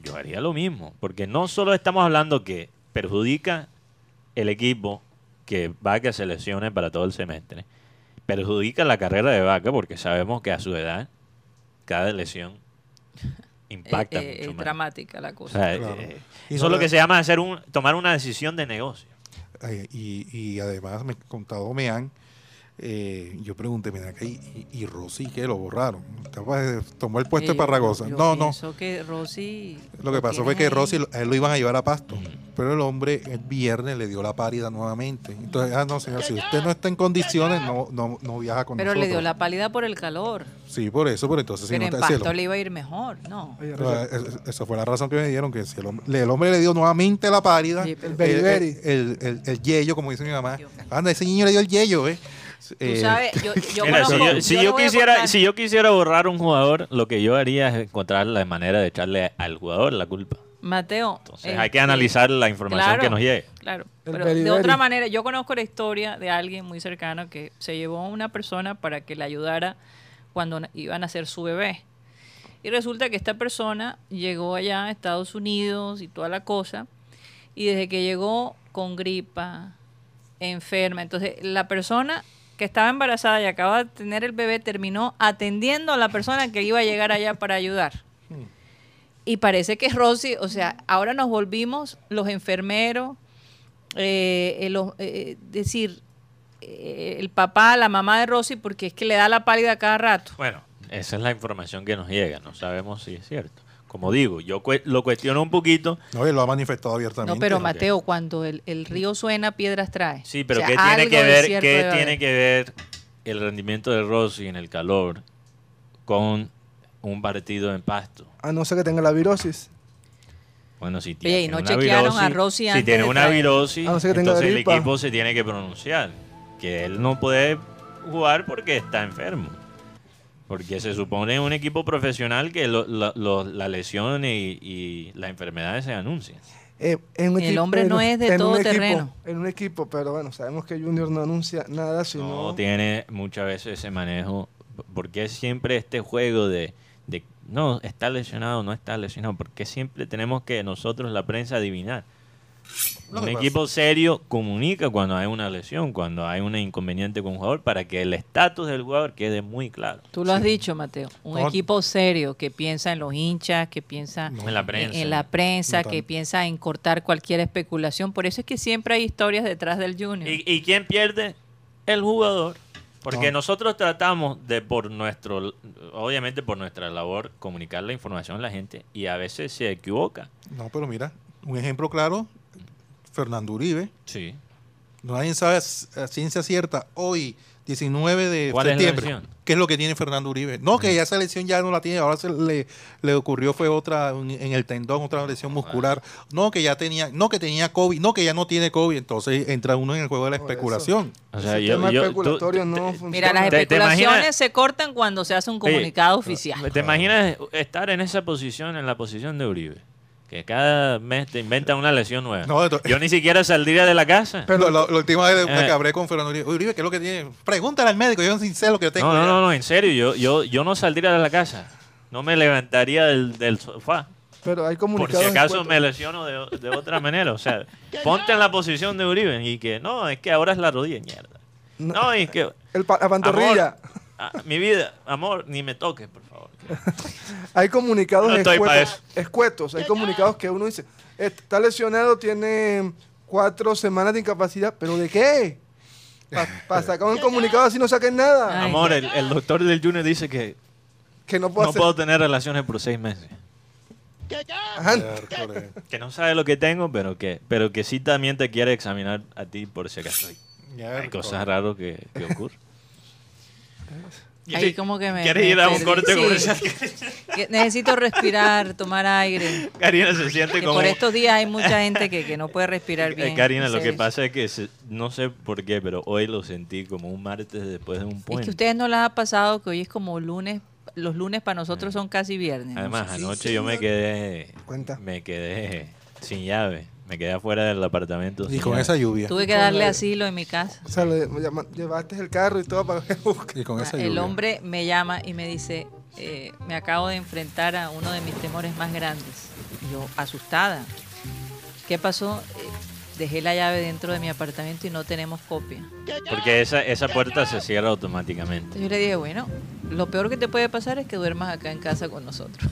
yo haría lo mismo, porque no solo estamos hablando que perjudica el equipo que Vaca se lesione para todo el semestre, perjudica la carrera de Vaca porque sabemos que a su edad cada lesión impacta Eh, eh, mucho es más. dramática la O cosa. sea, Claro. eh, Y eso no es lo que se llama hacer un, tomar una decisión de negocio. Eh, y, y además me contado Mean, eh, yo pregunté, mira, ¿y, y, y Rossi qué? ¿Lo borraron? Tomó el puesto Eh, de Parragosa. yo No, no. que Rossi Lo que pasó fue que ahí. Rossi, a él lo iban a llevar a Pasto, pero el hombre el viernes le dio la pálida nuevamente. Entonces, ah, no, señor, si usted no está en condiciones, no, no, no viaja con Pero le nosotros. dio la pálida por el calor. Sí, por eso, por entonces si pero no en Pasto cielo. le iba a ir mejor. No. Pero, eh, es- esa fue la razón que me dieron, que si el hombre, le- el hombre le dio nuevamente la pálida, Sí, el, pero- el, el- el yello, como dice mi mamá. Anda, ese niño le dio el yello, ¿eh? Tú sabes, yo, yo Mira, si yo, si quisiera, contar- si yo quisiera borrar un jugador, lo que yo haría es encontrar la manera de echarle al jugador la culpa. Mateo. Entonces hay que este, analizar la información claro, que nos llegue. Claro, pero de otra manera, yo conozco la historia de alguien muy cercano que se llevó a una persona para que le ayudara cuando iban a hacer su bebé. Y resulta que esta persona llegó allá a Estados Unidos y toda la cosa, y desde que llegó con gripa, enferma, entonces la persona que estaba embarazada y acaba de tener el bebé terminó atendiendo a la persona que iba a llegar allá para ayudar. Y parece que Rosy, o sea, ahora nos volvimos los enfermeros, eh, los- eh, decir, eh, el papá, la mamá de Rosy, porque es que le da la pálida cada rato. Bueno, esa es la información que nos llega. No sabemos si es cierto. Como digo, yo lo cuestiono un poquito. no, él lo ha manifestado abiertamente. No, pero. Mateo, cuando el, el río suena, piedras trae. Sí, pero O sea, ¿qué tiene que ver, qué tiene que ver el rendimiento de Rossi en el calor con un partido en pasto? A no ser que tenga la virosis. Bueno, si Oye, tiene y no una chequearon a Rossi si antes tiene de una traer. virosis, A no ser que tenga entonces el equipo se tiene que pronunciar que él no puede jugar porque está enfermo. Porque se supone en un equipo profesional que lo- lo- lo- la lesión y, y las enfermedades se anuncian. Eh, en un El equipo- hombre no es de todo equipo- terreno. En un equipo, pero bueno, sabemos que Junior no anuncia nada, sino... No tiene muchas veces ese manejo. Porque siempre este juego de, de no, está lesionado, no está lesionado. Porque siempre tenemos que nosotros, la prensa, adivinar. Un equipo serio comunica cuando hay una lesión, cuando hay un inconveniente con un jugador, para que el estatus del jugador quede muy claro. Tú lo has dicho, Mateo. Un equipo serio que piensa en los hinchas, que piensa en la prensa, en, la prensa que piensa en cortar cualquier especulación. Por eso es que siempre hay historias detrás del Junior. ¿Y, y quién pierde? El jugador. Porque nosotros tratamos de, por nuestro, obviamente por nuestra labor, comunicar la información a la gente y a veces se equivoca. No, pero mira, un ejemplo claro, Fernando Uribe. Sí. Nadie sabe a ciencia cierta hoy 19 de septiembre. ¿Qué es lo que tiene Fernando Uribe? No, que ya esa lesión ya no la tiene, ahora se le, le ocurrió fue otra en el tendón, otra lesión muscular. No, que ya tenía, no que tenía COVID, no que ya no tiene COVID, entonces entra uno en el juego de la especulación. O sea, yo, no Mira, las especulaciones se cortan cuando se hace un comunicado oficial. ¿Te imaginas estar en esa posición, en la posición de Uribe? Que cada mes te inventan una lesión nueva. Yo ni siquiera saldría de la casa. Pero la, última vez me eh. cabré con Fernando Uribe, ¿qué es lo que tiene? Pregúntale al médico, yo no sé lo que tengo. No, no, no, en serio, yo, yo, yo no saldría de la casa. No me levantaría del, del sofá. Pero hay Por si acaso me lesiono de, de, otra manera. O sea, ponte en la posición de Uribe y que no, es que ahora es la rodilla, mierda. No, es que. El la pantorrilla. Ah, mi vida, amor, ni me toques, por favor. hay comunicados escuetos, hay comunicados que uno dice, está lesionado, tiene cuatro semanas de incapacidad, pero ¿de qué? Para sacar un comunicado así no saquen nada. Amor, el, doctor del Junior dice que, que no, puedo, puedo tener relaciones por seis meses. que no sabe lo que tengo, pero que, pero que sí también te quiere examinar a ti por si acaso. Hay cosas raras que, que ocurren. Ahí como que me. ¿Quieres ir a un corte comercial? necesito respirar, tomar aire. Karina se siente como. Por estos días hay mucha gente que, que no puede respirar bien. Karina, lo que pasa es que no sé por qué, pero hoy lo sentí como un martes después de un puente. Es que a ustedes no les ha pasado que hoy es como lunes. Los lunes para nosotros son casi viernes. Además, anoche yo me quedé. Cuenta. Me quedé sin llave. Me quedé afuera del apartamento. Y con esa lluvia. Tuve que darle asilo en mi casa. O sea, llevaste el carro y todo para que Y con esa lluvia. El hombre me llama y me dice, eh, me acabo de enfrentar a uno de mis temores más grandes. yo, asustada. ¿Qué pasó? Eh, dejé la llave dentro de mi apartamento y no tenemos copia. Porque esa, esa puerta se cierra automáticamente. yo le dije, bueno, lo peor que te puede pasar es que duermas acá en casa con nosotros.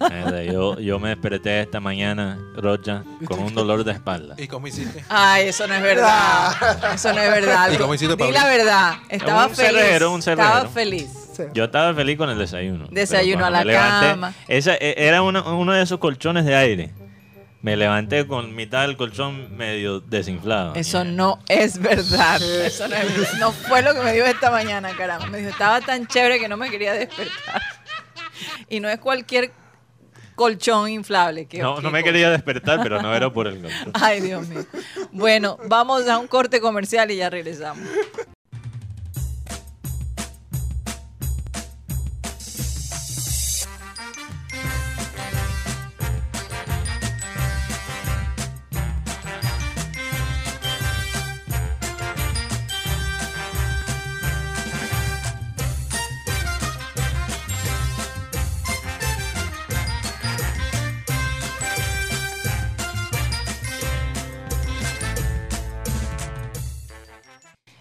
yo, yo me desperté esta mañana, Rocha, con un dolor de espalda. ¿Y cómo hiciste? Ay, eso no es verdad. Eso no es verdad. ¿Y cómo hiciste, Di la verdad. Estaba un feliz. Cerrero, un cerrero. Estaba feliz. Yo estaba feliz con el desayuno. Desayuno a la cama. Esa, e, era uno, uno de esos colchones de aire me levanté con mitad del colchón medio desinflado. Eso no es verdad. Eso no, fue lo que me dio esta mañana, caramba. Me dijo, estaba tan chévere que no me quería despertar. Y no es cualquier colchón inflable. Que, no, no me quería despertar, pero no era por el colchón. Ay, Dios mío. Bueno, vamos a un corte comercial y ya regresamos.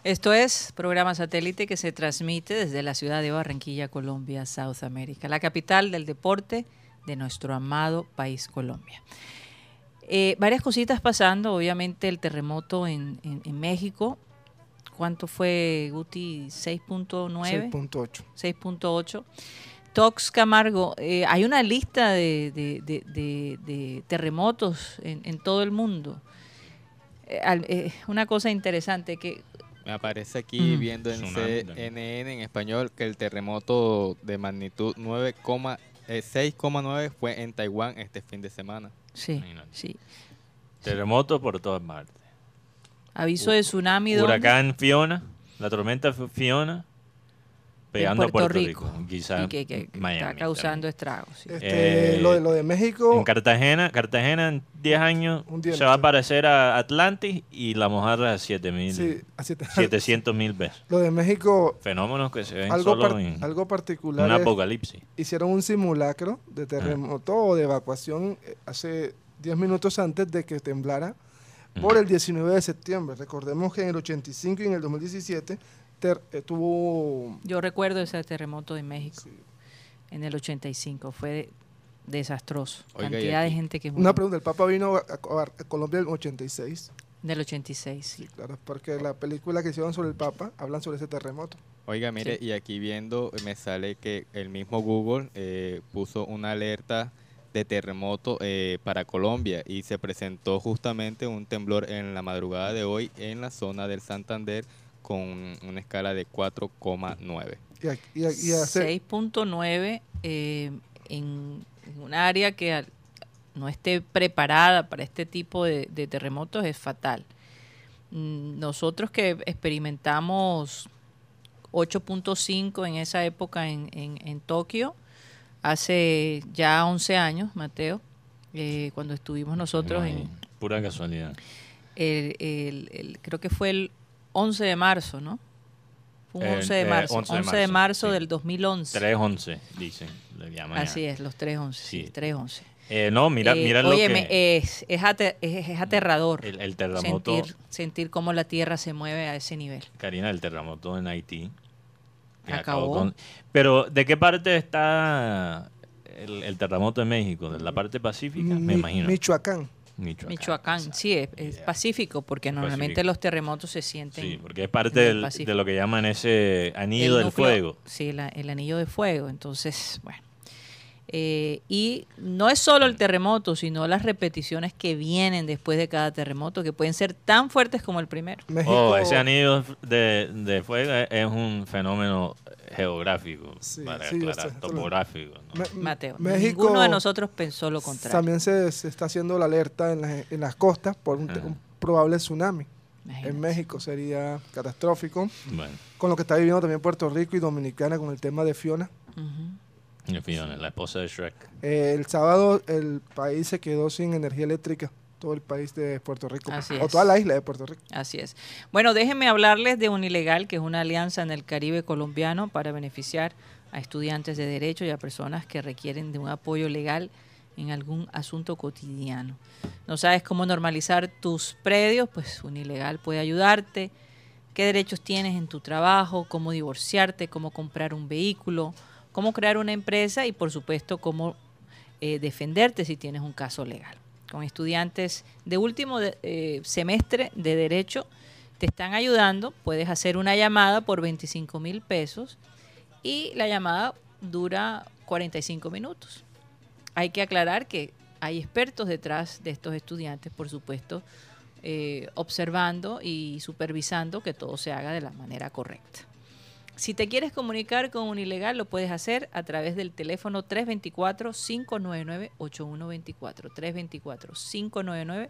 Esto es programa satélite que se transmite desde la ciudad de Barranquilla, Colombia, South America, la capital del deporte de nuestro amado país Colombia. Eh, varias cositas pasando, obviamente el terremoto en, México. ¿Cuánto fue, Guti? 6.9. 6.8. 6.8. Tox Camargo, eh, hay una lista de, terremotos en, todo el mundo. Eh, una cosa interesante que me aparece aquí viendo en CNN en español que el terremoto de magnitud 6,9 eh, fue en Taiwán este fin de semana. Sí, sí. Terremoto por todas partes. Aviso de tsunami. Huracán Fiona, la tormenta Fiona pegando a Puerto Rico. Quizás que, está causando estragos. Este, eh, lo, de, lo de México. En Cartagena, Cartagena en 10 años se va a parecer a Atlantis y la mojarra a 700 mil veces. Lo de México. Fenómenos que se ven algo solo en algo particular. Un apocalipsis. Hicieron un simulacro de terremoto o de evacuación eh, hace 10 minutos antes de que temblara por el 19 de septiembre. Recordemos que en el 85 y en el 2017 eh, tuvo... Yo recuerdo ese terremoto de México en el 85, fue desastroso. Cantidad de gente que Una pregunta, ¿el Papa vino a, Colombia en el 86? Del 86, sí. Claro, porque la película que hicieron sobre el Papa hablan sobre ese terremoto. Oiga, mire, y aquí viendo me sale que el mismo Google eh, puso una alerta de terremoto eh, para Colombia y se presentó justamente un temblor en la madrugada de hoy en la zona del Santander con una escala de 4,9. 6.9 eh, en un área que no esté preparada para este tipo de, terremotos es fatal. Mm, nosotros que experimentamos 8.5 en esa época en, en, Tokio, hace ya 11 años, Mateo, eh, cuando estuvimos nosotros en... Pura casualidad. creo que fue el 11 de marzo, ¿no? Fue un 11 de marzo. 11 de marzo, del 2011. 3-11, dicen. Así es, los 3-11. Sí. 3-11. Eh, no, mira, eh, mira lo que... es, es, es, aterrador el, terremoto... Sentir, sentir cómo la tierra se mueve a ese nivel. Karina, el terremoto en Haití. Acabó. Pero, ¿de qué parte está el, terremoto en México? ¿De la parte pacífica? Me imagino. Michoacán. Michoacán, sí, es, pacífico, porque normalmente los terremotos se sienten. Sí, porque es parte de lo que llaman ese anillo del fuego. Sí, el anillo de fuego. Entonces, bueno. Eh, y no es solo el terremoto, sino las repeticiones que vienen después de cada terremoto, que pueden ser tan fuertes como el primero. Oh, ese anillo de, fuego es un fenómeno geográfico, para topográfico. Mateo, ninguno de nosotros pensó lo contrario. También se, está haciendo la alerta en, las costas por un, probable tsunami. En México sería catastrófico. Con lo que está viviendo también Puerto Rico y Dominicana con el tema de Fiona la esposa de Shrek. Eh, el sábado el país se quedó sin energía eléctrica todo el país de Puerto Rico, o toda la isla de Puerto Rico. Así es. Bueno, déjenme hablarles de Unilegal, que es una alianza en el Caribe colombiano para beneficiar a estudiantes de derecho y a personas que requieren de un apoyo legal en algún asunto cotidiano. ¿No sabes cómo normalizar tus predios? Pues Unilegal puede ayudarte. ¿Qué derechos tienes en tu trabajo? ¿Cómo divorciarte? ¿Cómo comprar un vehículo? Cómo crear una empresa y por supuesto cómo eh, defenderte si tienes un caso legal. Con estudiantes de último eh, semestre de derecho te están ayudando, puedes hacer una llamada por 25 mil pesos y la llamada dura 45 minutos. Hay que aclarar que hay expertos detrás de estos estudiantes, por supuesto, eh, observando y supervisando que todo se haga de la manera correcta. Si te quieres comunicar con un ilegal, lo puedes hacer a través del teléfono 324-599-8124.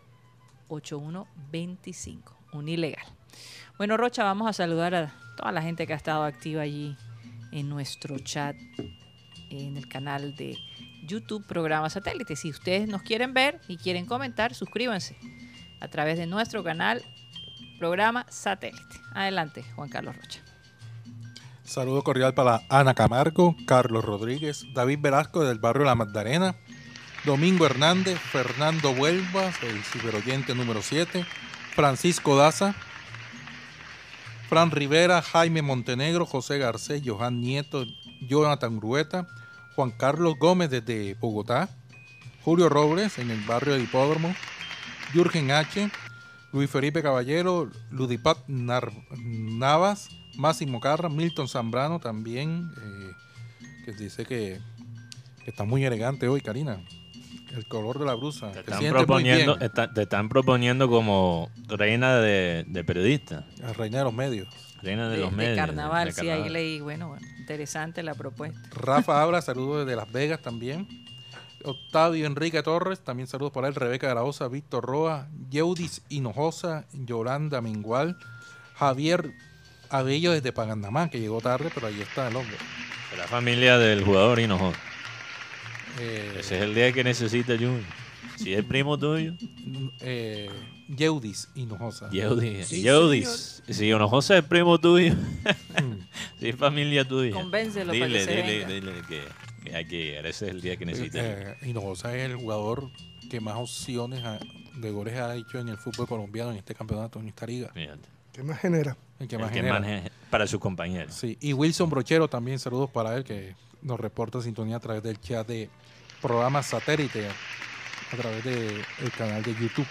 324-599-8125. Un ilegal. Bueno, Rocha, vamos a saludar a toda la gente que ha estado activa allí en nuestro chat, en el canal de YouTube Programa Satélite. Si ustedes nos quieren ver y quieren comentar, suscríbanse a través de nuestro canal Programa Satélite. Adelante, Juan Carlos Rocha. Saludo cordial para Ana Camargo, Carlos Rodríguez, David Velasco del barrio La Magdalena, Domingo Hernández, Fernando Huelva, el ciberoyente número 7, Francisco Daza, Fran Rivera, Jaime Montenegro, José Garcés, Johan Nieto, Jonathan Grueta, Juan Carlos Gómez desde Bogotá, Julio Robles en el barrio de Hipódromo, Jürgen H., Luis Felipe Caballero, Ludipat Navas, Máximo Carra, Milton Zambrano también, eh, que dice que, está muy elegante hoy, Karina. El color de la blusa. Te, están proponiendo, te están proponiendo como reina de, de periodista. La reina de los medios. Reina de, los medios. De carnaval, sí, ahí leí, bueno, interesante la propuesta. Rafa habla, saludos desde Las Vegas también. Octavio Enrique Torres, también saludos por él. Rebeca Garaosa, Víctor Roa, Yeudis Hinojosa, Yolanda Mingual, Javier Abello desde Pagandamán, que llegó tarde, pero ahí está el hombre. La familia del jugador Hinojosa. Eh, Ese es el día que necesita Junior. Si es primo tuyo. Eh, Yeudis Hinojosa. Yeudis. Sí, Yeudis. Si Hinojosa es primo tuyo. si es familia tuya. Convéncelo dile, para que dile, se dile, que, hay que Ese es el día que necesita. Eh, Hinojosa es el jugador que más opciones de goles ha hecho en el fútbol colombiano en este campeonato, en esta liga. Fíjate. ¿Qué más genera? El que El más que genera. más ge- para su compañero. Sí, y Wilson Brochero también, saludos para él, que nos reporta sintonía a través del chat de programa satélite, a través del canal de YouTube.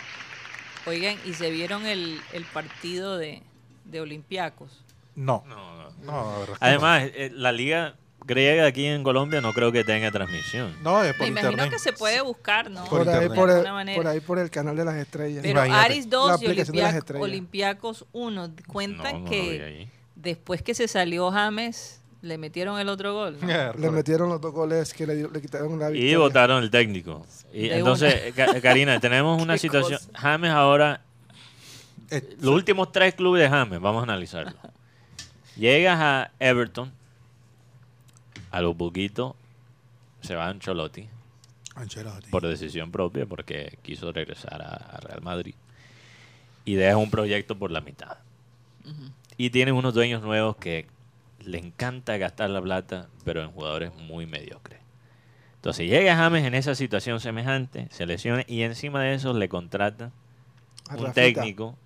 Oigan, ¿y se vieron el, el partido de, de Olympiacos? No, No, no. no, Además, eh, la liga griega aquí en Colombia no creo que tenga transmisión. no, no, es por Me imagino internet. que se puede buscar, ¿no? Por Por, ahí, por, el, alguna manera. por ahí por el canal de las estrellas. Pero Imagínate. Aris La 2 y Olimpiac-. Olympiacos 1 cuentan No, no que después que se salió James, le metieron el otro gol. ¿no? Le metieron los dos goles que le, le quitaron la Y victoria. votaron el técnico. Y De entonces, Ka- Karina, tenemos una situación. cosa. James ahora, Eh, los últimos tres clubes de James, vamos a analizarlo. Llegas a Everton, a lo poquito se va a Ancelotti Ancelotti. por decisión propia porque quiso regresar a, a Real Madrid y deja un proyecto por la mitad. Y tienen unos dueños nuevos que le encanta gastar la plata, pero en jugadores muy mediocres. Entonces llega James en esa situación semejante, se lesiona y encima de eso le contrata A un Rafita. técnico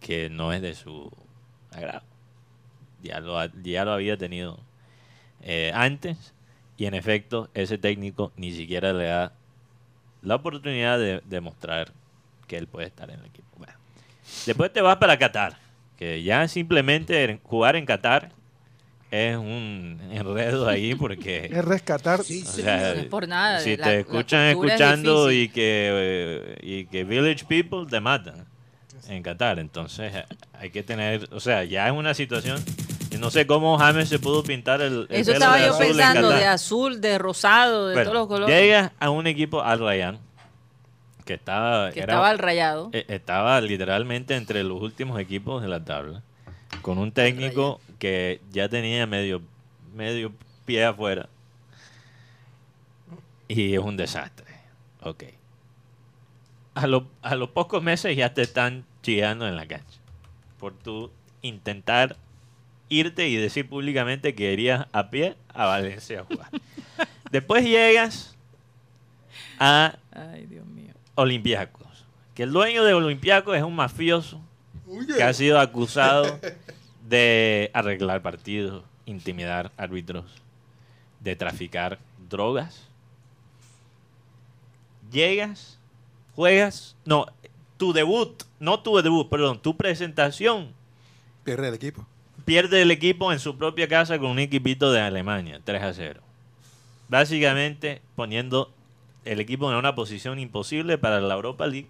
que no es de su agrado. Ya lo, ha- ya lo había tenido eh, antes y en efecto ese técnico ni siquiera le da la oportunidad de demostrar que él puede estar en el equipo. Bueno, después te vas para Qatar, que ya simplemente en- jugar en Qatar es un enredo ahí porque... Es rescatar. O sea, No es por nada, Si la- te escuchan es escuchando y que, eh, y que Village People te matan en Qatar. Entonces eh, hay que tener, o sea, ya es una situación. No sé cómo James se pudo pintar el, el Eso pelo estaba de yo azul pensando, de azul, de rosado, de Bueno, todos los colores. Llega a un equipo al Rayán que estaba, que era- estaba al rayado. eh, estaba literalmente entre los últimos equipos de la tabla, con un técnico que ya tenía medio, medio pie afuera. Y es un desastre. Ok. A, lo- a los pocos meses ya te están chillando en la cancha. Por tu intentar irte y decir públicamente que irías a pie a Valencia a jugar. Después llegas a Ay, Dios mío. Olympiacos. Que el dueño de Olympiacos es un mafioso que ha sido acusado de arreglar partidos, intimidar árbitros, de traficar drogas. Llegas, juegas, no, tu debut, no tu debut, perdón, tu presentación Pierde el equipo. Pierde el equipo en su propia casa con un equipito de Alemania, 3 a 0. Básicamente poniendo el equipo en una posición imposible para la Europa League.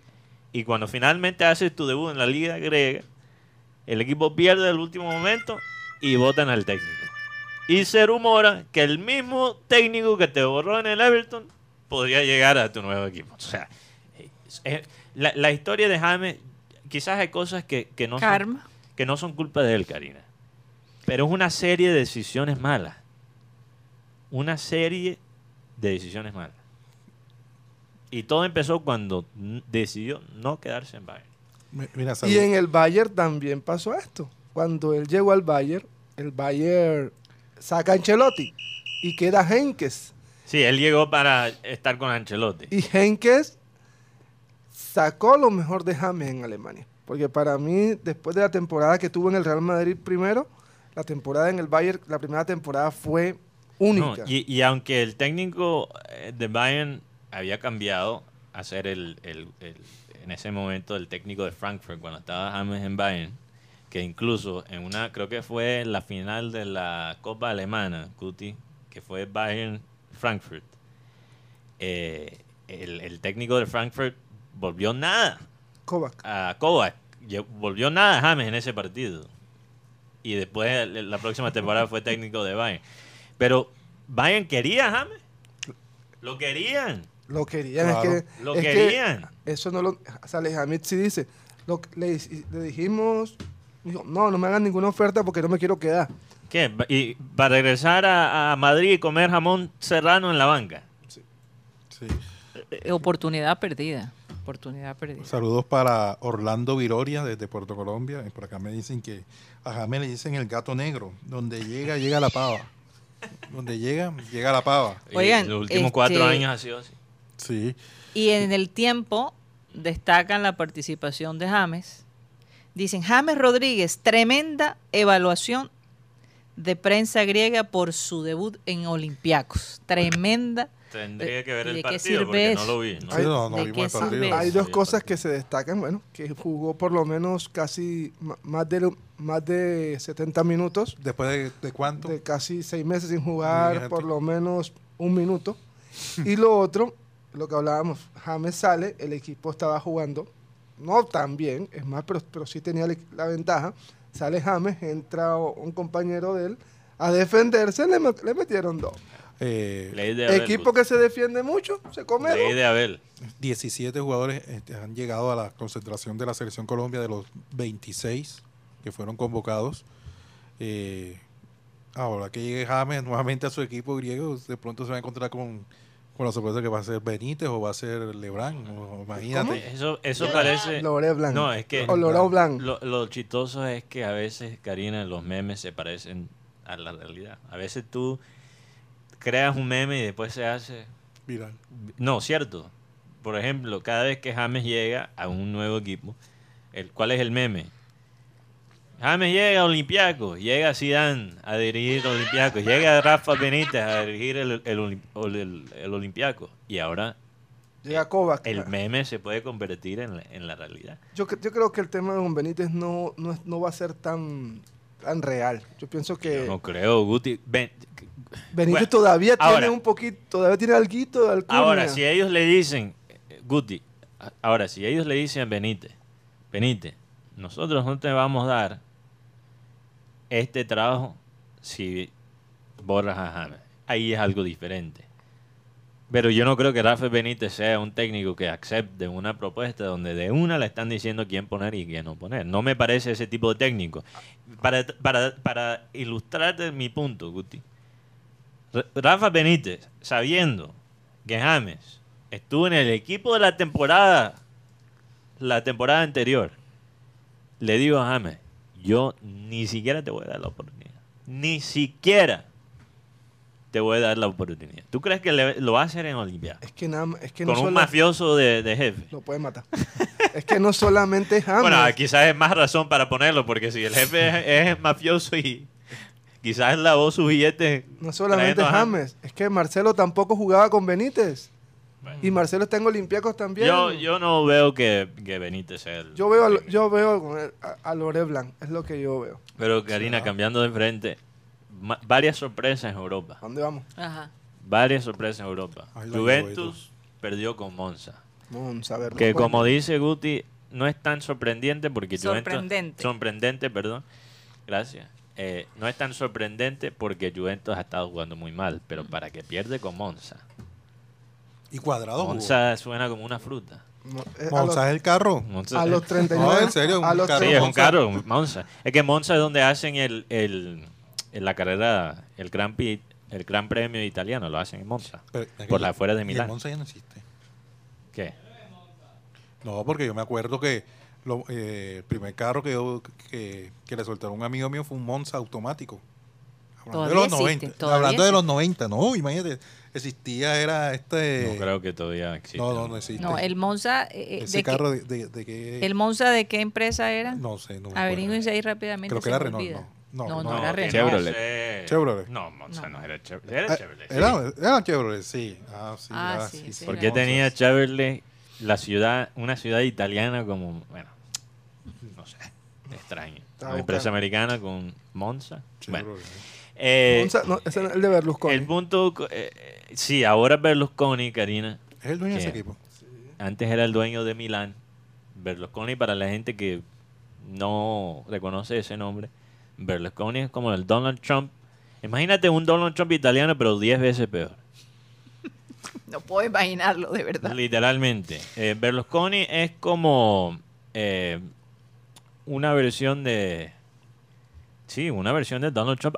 Y cuando finalmente haces tu debut en la Liga Griega, el equipo pierde el último momento y votan al técnico. Y se rumora que el mismo técnico que te borró en el Everton podría llegar a tu nuevo equipo. O sea, es- la, la historia de James, quizás hay cosas que, que no son que no son culpa de él, Karina. Pero es una serie de decisiones malas. Una serie de decisiones malas. Y todo empezó cuando decidió no quedarse en Bayern. Mira, Y en el Bayern también pasó esto. Cuando él llegó al Bayern, el Bayern saca a Ancelotti y queda Henkes. Sí, él llegó para estar con Ancelotti. Y Henkes sacó lo mejor de James en Alemania. Porque para mí, después de la temporada que tuvo en el Real Madrid primero, la temporada en el Bayern, la primera temporada fue No, única. y, y aunque el técnico eh, de Bayern había cambiado a ser el, el- el- en ese momento el técnico de Frankfurt cuando estaba James en Bayern, que incluso en una, creo que fue la final de la Copa Alemana, Cuti, que fue Bayern Frankfurt, eh, el, el técnico de Frankfurt volvió nada Kovac. a Kovac. Volvió nada a James en ese partido. Y después la próxima temporada fue técnico de Bayern. Pero Bayern quería a James. Lo querían. Lo querían, Claro. es que... Lo es que querían. eso no lo... Salihamidzic sí dice, lo, que le, le dijimos, dijo, no, no me hagan ninguna oferta porque no me quiero quedar. ¿Qué? ¿Y para regresar a, a Madrid y comer jamón serrano en la banca? Sí. Eh, Oportunidad perdida. Oportunidad perdida. Saludos para Orlando Viroria desde Puerto Colombia. Por acá me dicen que a James le dicen el gato negro. Donde llega, llega la pava. Donde llega, llega la pava. Y Oigan, los últimos cuatro este- años ha sido así. Sí. Y en el tiempo destacan la participación de James. Dicen, James Rodríguez, tremenda evaluación de prensa griega por su debut en Olympiacos. Tremenda. Tendría que ver ¿Y el partido porque eso? no lo vi. ¿no? Sí, no, no ¿De vimos el partido. Hay dos cosas que se destacan, bueno, que jugó por lo menos casi más de, más de 70 minutos, Después de, de cuánto? de casi seis meses sin jugar por lo menos un minuto. y lo otro, lo que hablábamos, James sale, el equipo estaba jugando, no tan bien, es más, pero, pero sí tenía la, la ventaja. Sale James, entra un compañero de él a defenderse, le, le metieron dos. Eh, Ley de Abel, Equipo que se defiende mucho, se come Ley de Abel. 17 jugadores este, han llegado a la concentración de la selección Colombia de los 26 que fueron convocados. Eh, ahora que llegue James nuevamente a su equipo griego, de pronto se va a encontrar con, con la sorpresa que va a ser Benítez o va a ser Lebrán. o- imagínate. Eso, eso parece... Lore Blanc. No, es que O Blanc. lo, lo chistoso es que a veces, Karina, los memes se parecen a la realidad. A veces tú creas un meme y después se hace... Viral. No, cierto. Por ejemplo, cada vez que James llega a un nuevo equipo, el, ¿cuál es el meme? James llega a Olympiacos, llega Zidane a dirigir Olympiacos, llega Rafa Benítez a dirigir el, el, el, el- el Olympiacos. Y ahora Llega Kovac. el meme se puede convertir en la, en la realidad. Yo, yo creo que el tema de Don Benítez no, no, es- no va a ser tan, tan real. Yo pienso que Yo no creo, Guti. Benítez Bueno, todavía ahora- tiene un poquito, todavía tiene alguito de alcurnia. Ahora, si ellos le dicen, Guti, ahora, si ellos le dicen a Benítez, Benítez, nosotros no te vamos a dar este trabajo si borras a James. Ahí es algo diferente. Pero yo no creo que Rafa Benítez sea un técnico que acepte una propuesta donde de una le están diciendo quién poner y quién no poner. No me parece ese tipo de técnico. Para, para, para ilustrarte mi punto, Guti. Rafa Benítez, sabiendo que James estuvo en el equipo de la temporada, la temporada anterior, le digo a James, yo ni siquiera te voy a dar la oportunidad. Ni siquiera te voy a dar la oportunidad. ¿Tú crees que le- lo va a hacer en Olimpia? Es que, nada, es que Con no un mafioso de, de jefe. Lo puede matar. es que no solamente es James. Bueno, quizás es más razón para ponerlo, porque si el jefe es, es mafioso y quizás lavó sus billetes. no solamente James. Es que Marcelo tampoco jugaba con Benítez. Y Marcelo está en Olympiacos también. Yo, yo no veo que, que Benítez sea el. Yo veo, a- yo veo a, a Lore Blanc. Es lo que yo veo. Pero Karina, cambiando de frente, ma- varias sorpresas en Europa. ¿A dónde vamos? Ajá. Varias sorpresas en Europa. Juventus perdió con Monza. Vamos a ver. Que como dice Guti, no es tan sorprendente porque Juventus... Sorprendente. Sorprendente, perdón. Gracias. Eh, no es tan sorprendente porque Juventus ha estado jugando muy mal, pero para que pierde con Monza. Y cuadrado. jugó. Monza suena como una fruta. No, eh, Monza es el carro. Monza- a los 39. No, en serio, a un los carro. Sí, es un Monza. carro, Monza. Es que Monza es donde hacen el, el, la carrera, el Gran, el gran Premio italiano, lo hacen en Monza. Pero- Por las afueras de y Milán. Monza ya no existe. ¿Qué? No, porque yo me acuerdo que lo- eh, el primer carro que, yo- que, que le soltaron a un amigo mío fue un Monza automático. Hablando de los existe, 90. todavía Hablando de los 90, no, imagínate. Existía, era este. No creo que todavía existe. no, no, no existe. No, el Monza, eh, Ese de qué- carro de, de, de qué. ¿el Monza de qué empresa era? no sé, no Averíguense ahí rápidamente. Creo que era Renault, olvida. no. No, No, no, era Renault. no Chevrolet. sé. Chevrolet. No, Monza no, No. era Chevrolet. Era Ah, Chevrolet. sí. Era, era Chevrolet, sí. Ah, sí. Ah, ah, sí, sí, sí, sí. ¿Por era qué Monza. tenía Chevrolet la ciudad, una ciudad italiana como, bueno, no sé, extraño. Una empresa americana con Monza. Bueno, eh, Monza- no, ese es el de Berlusconi. el punto, eh, eh, sí, ahora Berlusconi, Karina, Es el dueño de ese equipo. antes era el dueño de Milán. Berlusconi, para la gente que no reconoce ese nombre, Berlusconi es como el Donald Trump. Imagínate un Donald Trump italiano, pero 10 veces peor. No puedo imaginarlo, de verdad. Literalmente. Eh, Berlusconi es como eh, una versión de... Sí, una versión de Donald Trump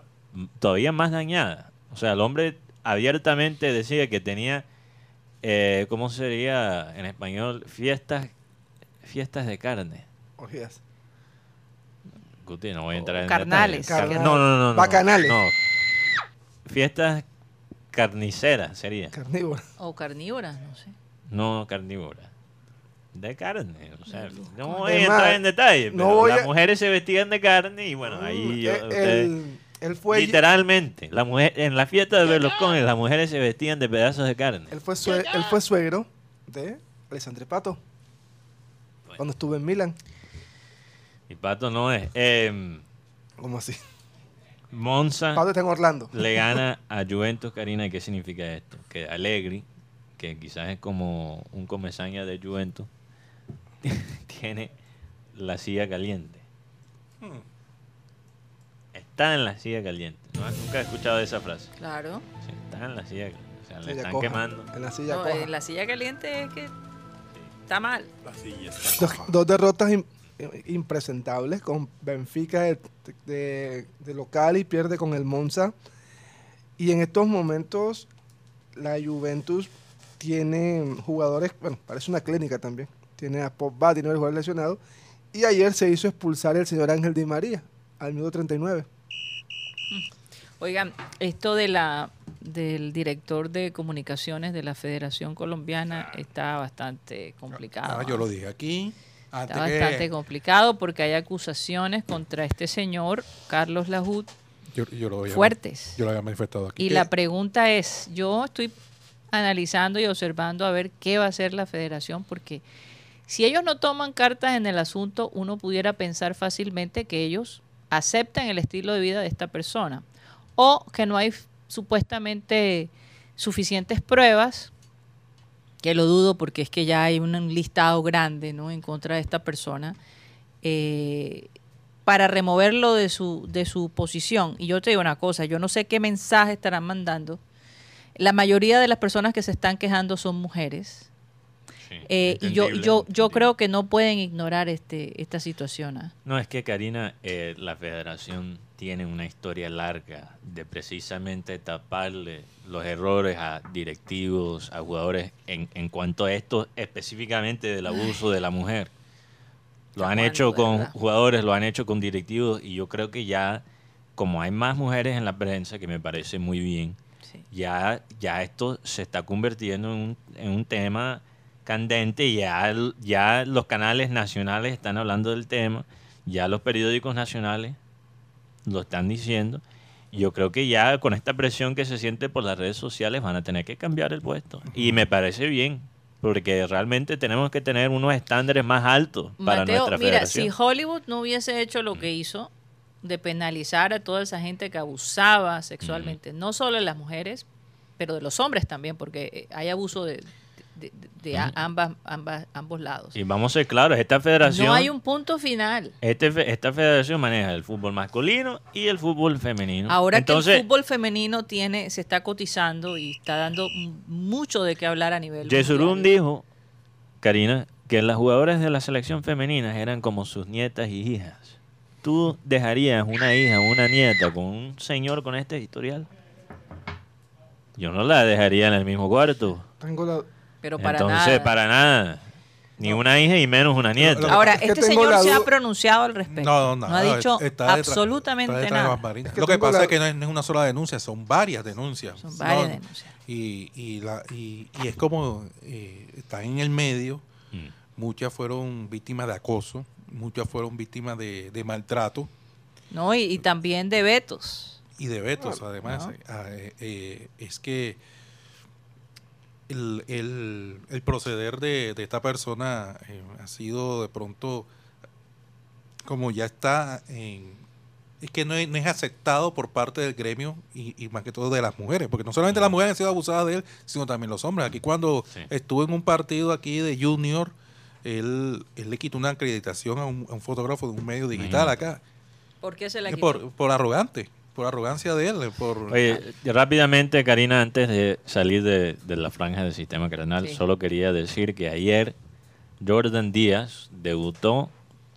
todavía más dañada. O sea, el hombre abiertamente decía que tenía, eh, ¿cómo sería en español? Fiestas, fiestas de carne. Orgías. Guti, no voy a entrar en carnales. detalles. Carnal- No, no, no, no. Bacanales. No. Fiestas carniceras sería. Carnívoro. O carnívoras, no sé. No carnívoras. de carne. O sea, no voy a entrar en detalle, pero las mujeres se vestían de carne y bueno, ahí mm, él fue literalmente, la mujer en la fiesta de Berlusconi las mujeres se vestían de pedazos de carne. Él fue, él fue suegro de Alessandro Pato cuando estuve en Milán. Y Pato no es. Eh, ¿Cómo así? Monza Pato está en Orlando. le gana a Juventus, Karina. ¿Qué significa esto? Que Allegri, que quizás es como un comesaña de Juventus, tiene la silla caliente. Hmm. Está en la silla caliente. ¿No? Nunca he escuchado esa frase. Claro. está en la silla caliente. O sea, le están quemando. En la silla no, en la silla caliente es que está mal. La silla está dos, dos, derrotas impresentables con Benfica de, de, local y pierde con el Monza. Y en estos momentos la Juventus tiene jugadores, bueno, parece una clínica también. Tiene a Pogba, tiene a jugador lesionado. Y ayer se hizo expulsar el señor Ángel Di María al minuto 39. Oigan, esto de la del director de comunicaciones de la Federación Colombiana está bastante complicado. Ah, yo lo dije aquí. Está bastante complicado porque hay acusaciones contra este señor, Carlos Lajut, fuertes. Yo lo había manifestado aquí. Y la pregunta es, yo estoy analizando y observando a ver qué va a hacer la federación porque si ellos no toman cartas en el asunto, uno pudiera pensar fácilmente que ellos aceptan el estilo de vida de esta persona o que no hay supuestamente suficientes pruebas, que lo dudo porque es que ya hay un listado grande ¿no? en contra de esta persona, eh, para removerlo de su, de su posición. Y yo te digo una cosa, yo no sé qué mensaje estarán mandando. La mayoría de las personas que se están quejando son mujeres eh, y yo, yo, yo creo que no pueden ignorar este, esta situación. ¿ah? No, es que Karina, eh, la federación tiene una historia larga de precisamente taparle los errores a directivos, a jugadores en, en cuanto a esto específicamente del abuso de la mujer. Lo han hecho con jugadores, lo han hecho con directivos y yo creo que ya, como hay más mujeres en la prensa, que me parece muy bien, ya, ya esto se está convirtiendo en un, en un tema candente, ya, ya los canales nacionales están hablando del tema, ya los periódicos nacionales lo están diciendo. Yo creo que ya con esta presión que se siente por las redes sociales van a tener que cambiar el puesto. Y me parece bien, porque realmente tenemos que tener unos estándares más altos para nuestra mira, si Hollywood no hubiese hecho lo que hizo de penalizar a toda esa gente que abusaba sexualmente, no solo de las mujeres, pero de los hombres también, porque hay abuso de, de, ambas, ambas, ambos lados. Y vamos a ser claros, esta federación... No hay un punto final. Este, esta federación maneja el fútbol masculino y el fútbol femenino. Ahora Entonces, que el fútbol femenino tiene se está cotizando y está dando mucho de qué hablar a nivel Jesurún dijo, Karina, que las jugadoras de la selección femenina eran como sus nietas y hijas. ¿Tú dejarías una hija o una nieta con un señor con este historial? Yo no la dejaría en el mismo cuarto. Tengo la, pero para Entonces, para nada. Ni una hija y menos una nieta. Ahora, este señor se ha pronunciado al respecto. No, no, no. ha dicho absolutamente nada. Lo que pasa es que no es, una sola denuncia, son varias denuncias. Son varias denuncias. Y, y, la, y, es como eh, están en el medio. Mm. Muchas fueron víctimas de acoso, muchas fueron víctimas de, de maltrato. No, y, también de vetos. Y de vetos, además. Ah, eh, eh, es que el, el, proceder de, esta persona eh, ha sido de pronto, como ya está en, es que no es, no es, aceptado por parte del gremio y, más que todo de las mujeres, porque no solamente las mujeres han sido abusadas de él, sino también los hombres. Aquí cuando estuvo en un partido aquí de junior, él, él le quitó una acreditación a un, fotógrafo de un medio digital acá. ¿Por qué se la quitó? Por, por arrogante por arrogancia de él. Por... Oye, rápidamente, Karina, antes de salir de, la franja del sistema cardenal, solo quería decir que ayer Jordan Díaz debutó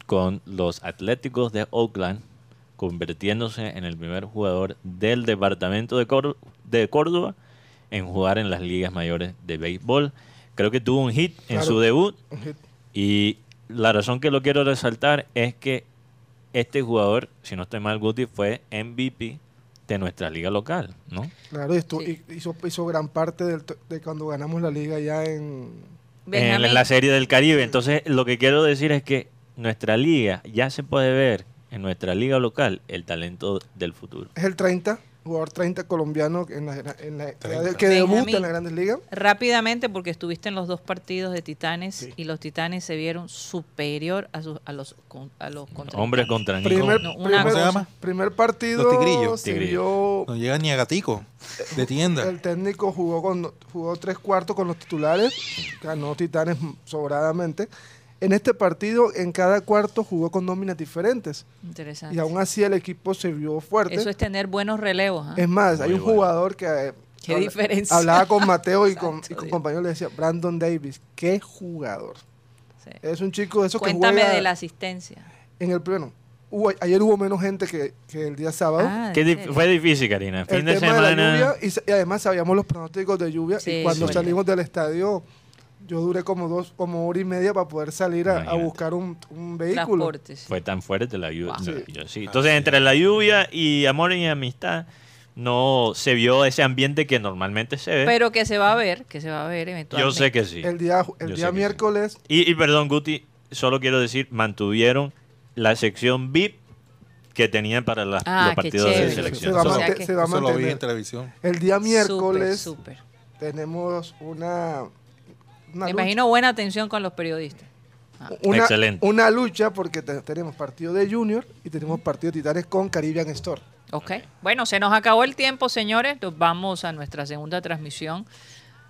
con los Atléticos de Oakland, convirtiéndose en el primer jugador del departamento de, de Córdoba en jugar en las ligas mayores de béisbol. Creo que tuvo un hit en su debut. Y la razón que lo quiero resaltar es que este jugador, si no estoy mal, Guti, fue MVP de nuestra liga local, ¿no? Claro, y hizo, hizo, gran parte de cuando ganamos la liga ya en, en la serie del Caribe. Entonces, lo que quiero decir es que nuestra liga ya se puede ver en nuestra liga local el talento del futuro. Es el 30 jugador 30 colombiano en la, que debuta en las grandes ligas. Rápidamente, porque estuviste en los dos partidos de Titanes y los Titanes se vieron superior a, a los a los contra Hombres contra primer, ¿Cómo se llama? Primer partido. Los tigrillos. no llega ni a gatico de tienda. El técnico jugó con jugó tres cuartos con los titulares, ganó Titanes sobradamente. En este partido, en cada cuarto jugó con nóminas diferentes. Interesante. Y aún así el equipo se vio fuerte. Eso es tener buenos relevos. ¿ah? Es más, hay un jugador que eh, ¿Qué diferencia? hablaba con Mateo y con, y con compañeros le decía, Brandon Davis, qué jugador. Es un chico de esos que Cuéntame de la asistencia. En el pleno. ayer hubo menos gente que, el día sábado. Ah, fue difícil, Karina. Fin de semana. y, además sabíamos los pronósticos de lluvia. y cuando salimos del estadio yo duré como dos, como hora y media para poder salir a, buscar un, vehículo. Fue tan fuerte la lluvia. Entonces, entre la lluvia y amor y amistad, no se vio ese ambiente que normalmente se ve. Pero que se va a ver, que se va a ver eventualmente. Yo sé que sí. El día, el día miércoles. Y, perdón, Guti, solo quiero decir, mantuvieron la sección VIP que tenían para los ah, partidos de selección. Se va, se va a mantener. en televisión. El día miércoles tenemos una me imagino buena atención con los periodistas. Ah. Una, Excelente. Una lucha porque tenemos partido de Junior y tenemos partido de Titanes con Caribbean Store. Ok. Bueno, se nos acabó el tiempo, señores. Nos vamos a nuestra segunda transmisión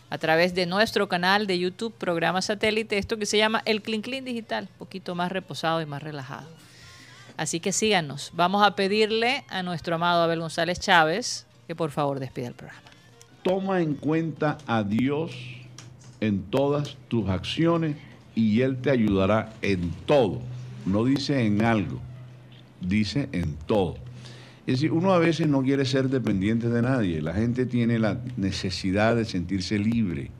a través de nuestro canal de YouTube, programa satélite, esto que se llama el Clean Clean Digital, un poquito más reposado y más relajado. Así que síganos. Vamos a pedirle a nuestro amado Abel González Chávez que por favor despida el programa. Toma en cuenta a Dios en todas tus acciones y Él te ayudará en todo. No dice en algo, dice en todo. Es decir, uno a veces no quiere ser dependiente de nadie. La gente tiene la necesidad de sentirse libre.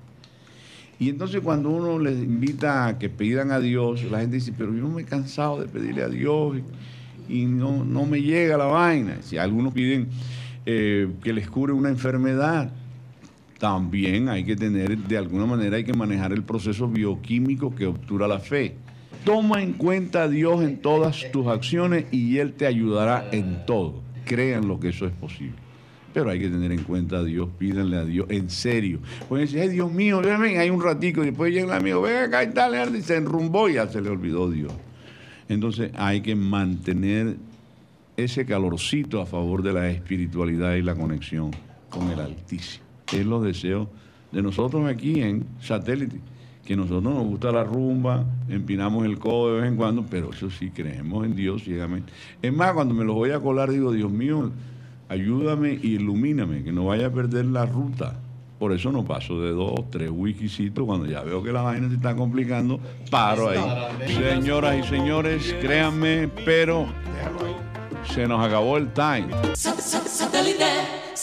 Y entonces cuando uno les invita a que pidan a Dios, la gente dice, pero yo me he cansado de pedirle a Dios y, no, no, me llega la vaina. Si algunos piden eh, que les cure una enfermedad, también hay que tener, de alguna manera hay que manejar el proceso bioquímico que obtura la fe. Toma en cuenta a Dios en todas tus acciones y Él te ayudará en todo. Crean lo que eso es posible. Pero hay que tener en cuenta a Dios, pídanle a Dios, en serio. Pueden decir, ay Dios mío, ven, hay un ratico, y después llega el amigo, ven acá y tal, y se enrumbó y ya se le olvidó Dios. Entonces hay que mantener ese calorcito a favor de la espiritualidad y la conexión con el Altísimo es los deseos de nosotros aquí en satélite. Que nosotros nos gusta la rumba, empinamos el codo de vez en cuando, pero eso sí, creemos en Dios ciegamente. Es más, cuando me los voy a colar, digo, Dios mío, ayúdame y ilumíname, que no vaya a perder la ruta. Por eso no paso de dos, tres wikisitos. Cuando ya veo que la vaina se está complicando, paro ahí. Señoras y señores, créanme, pero se nos acabó el time.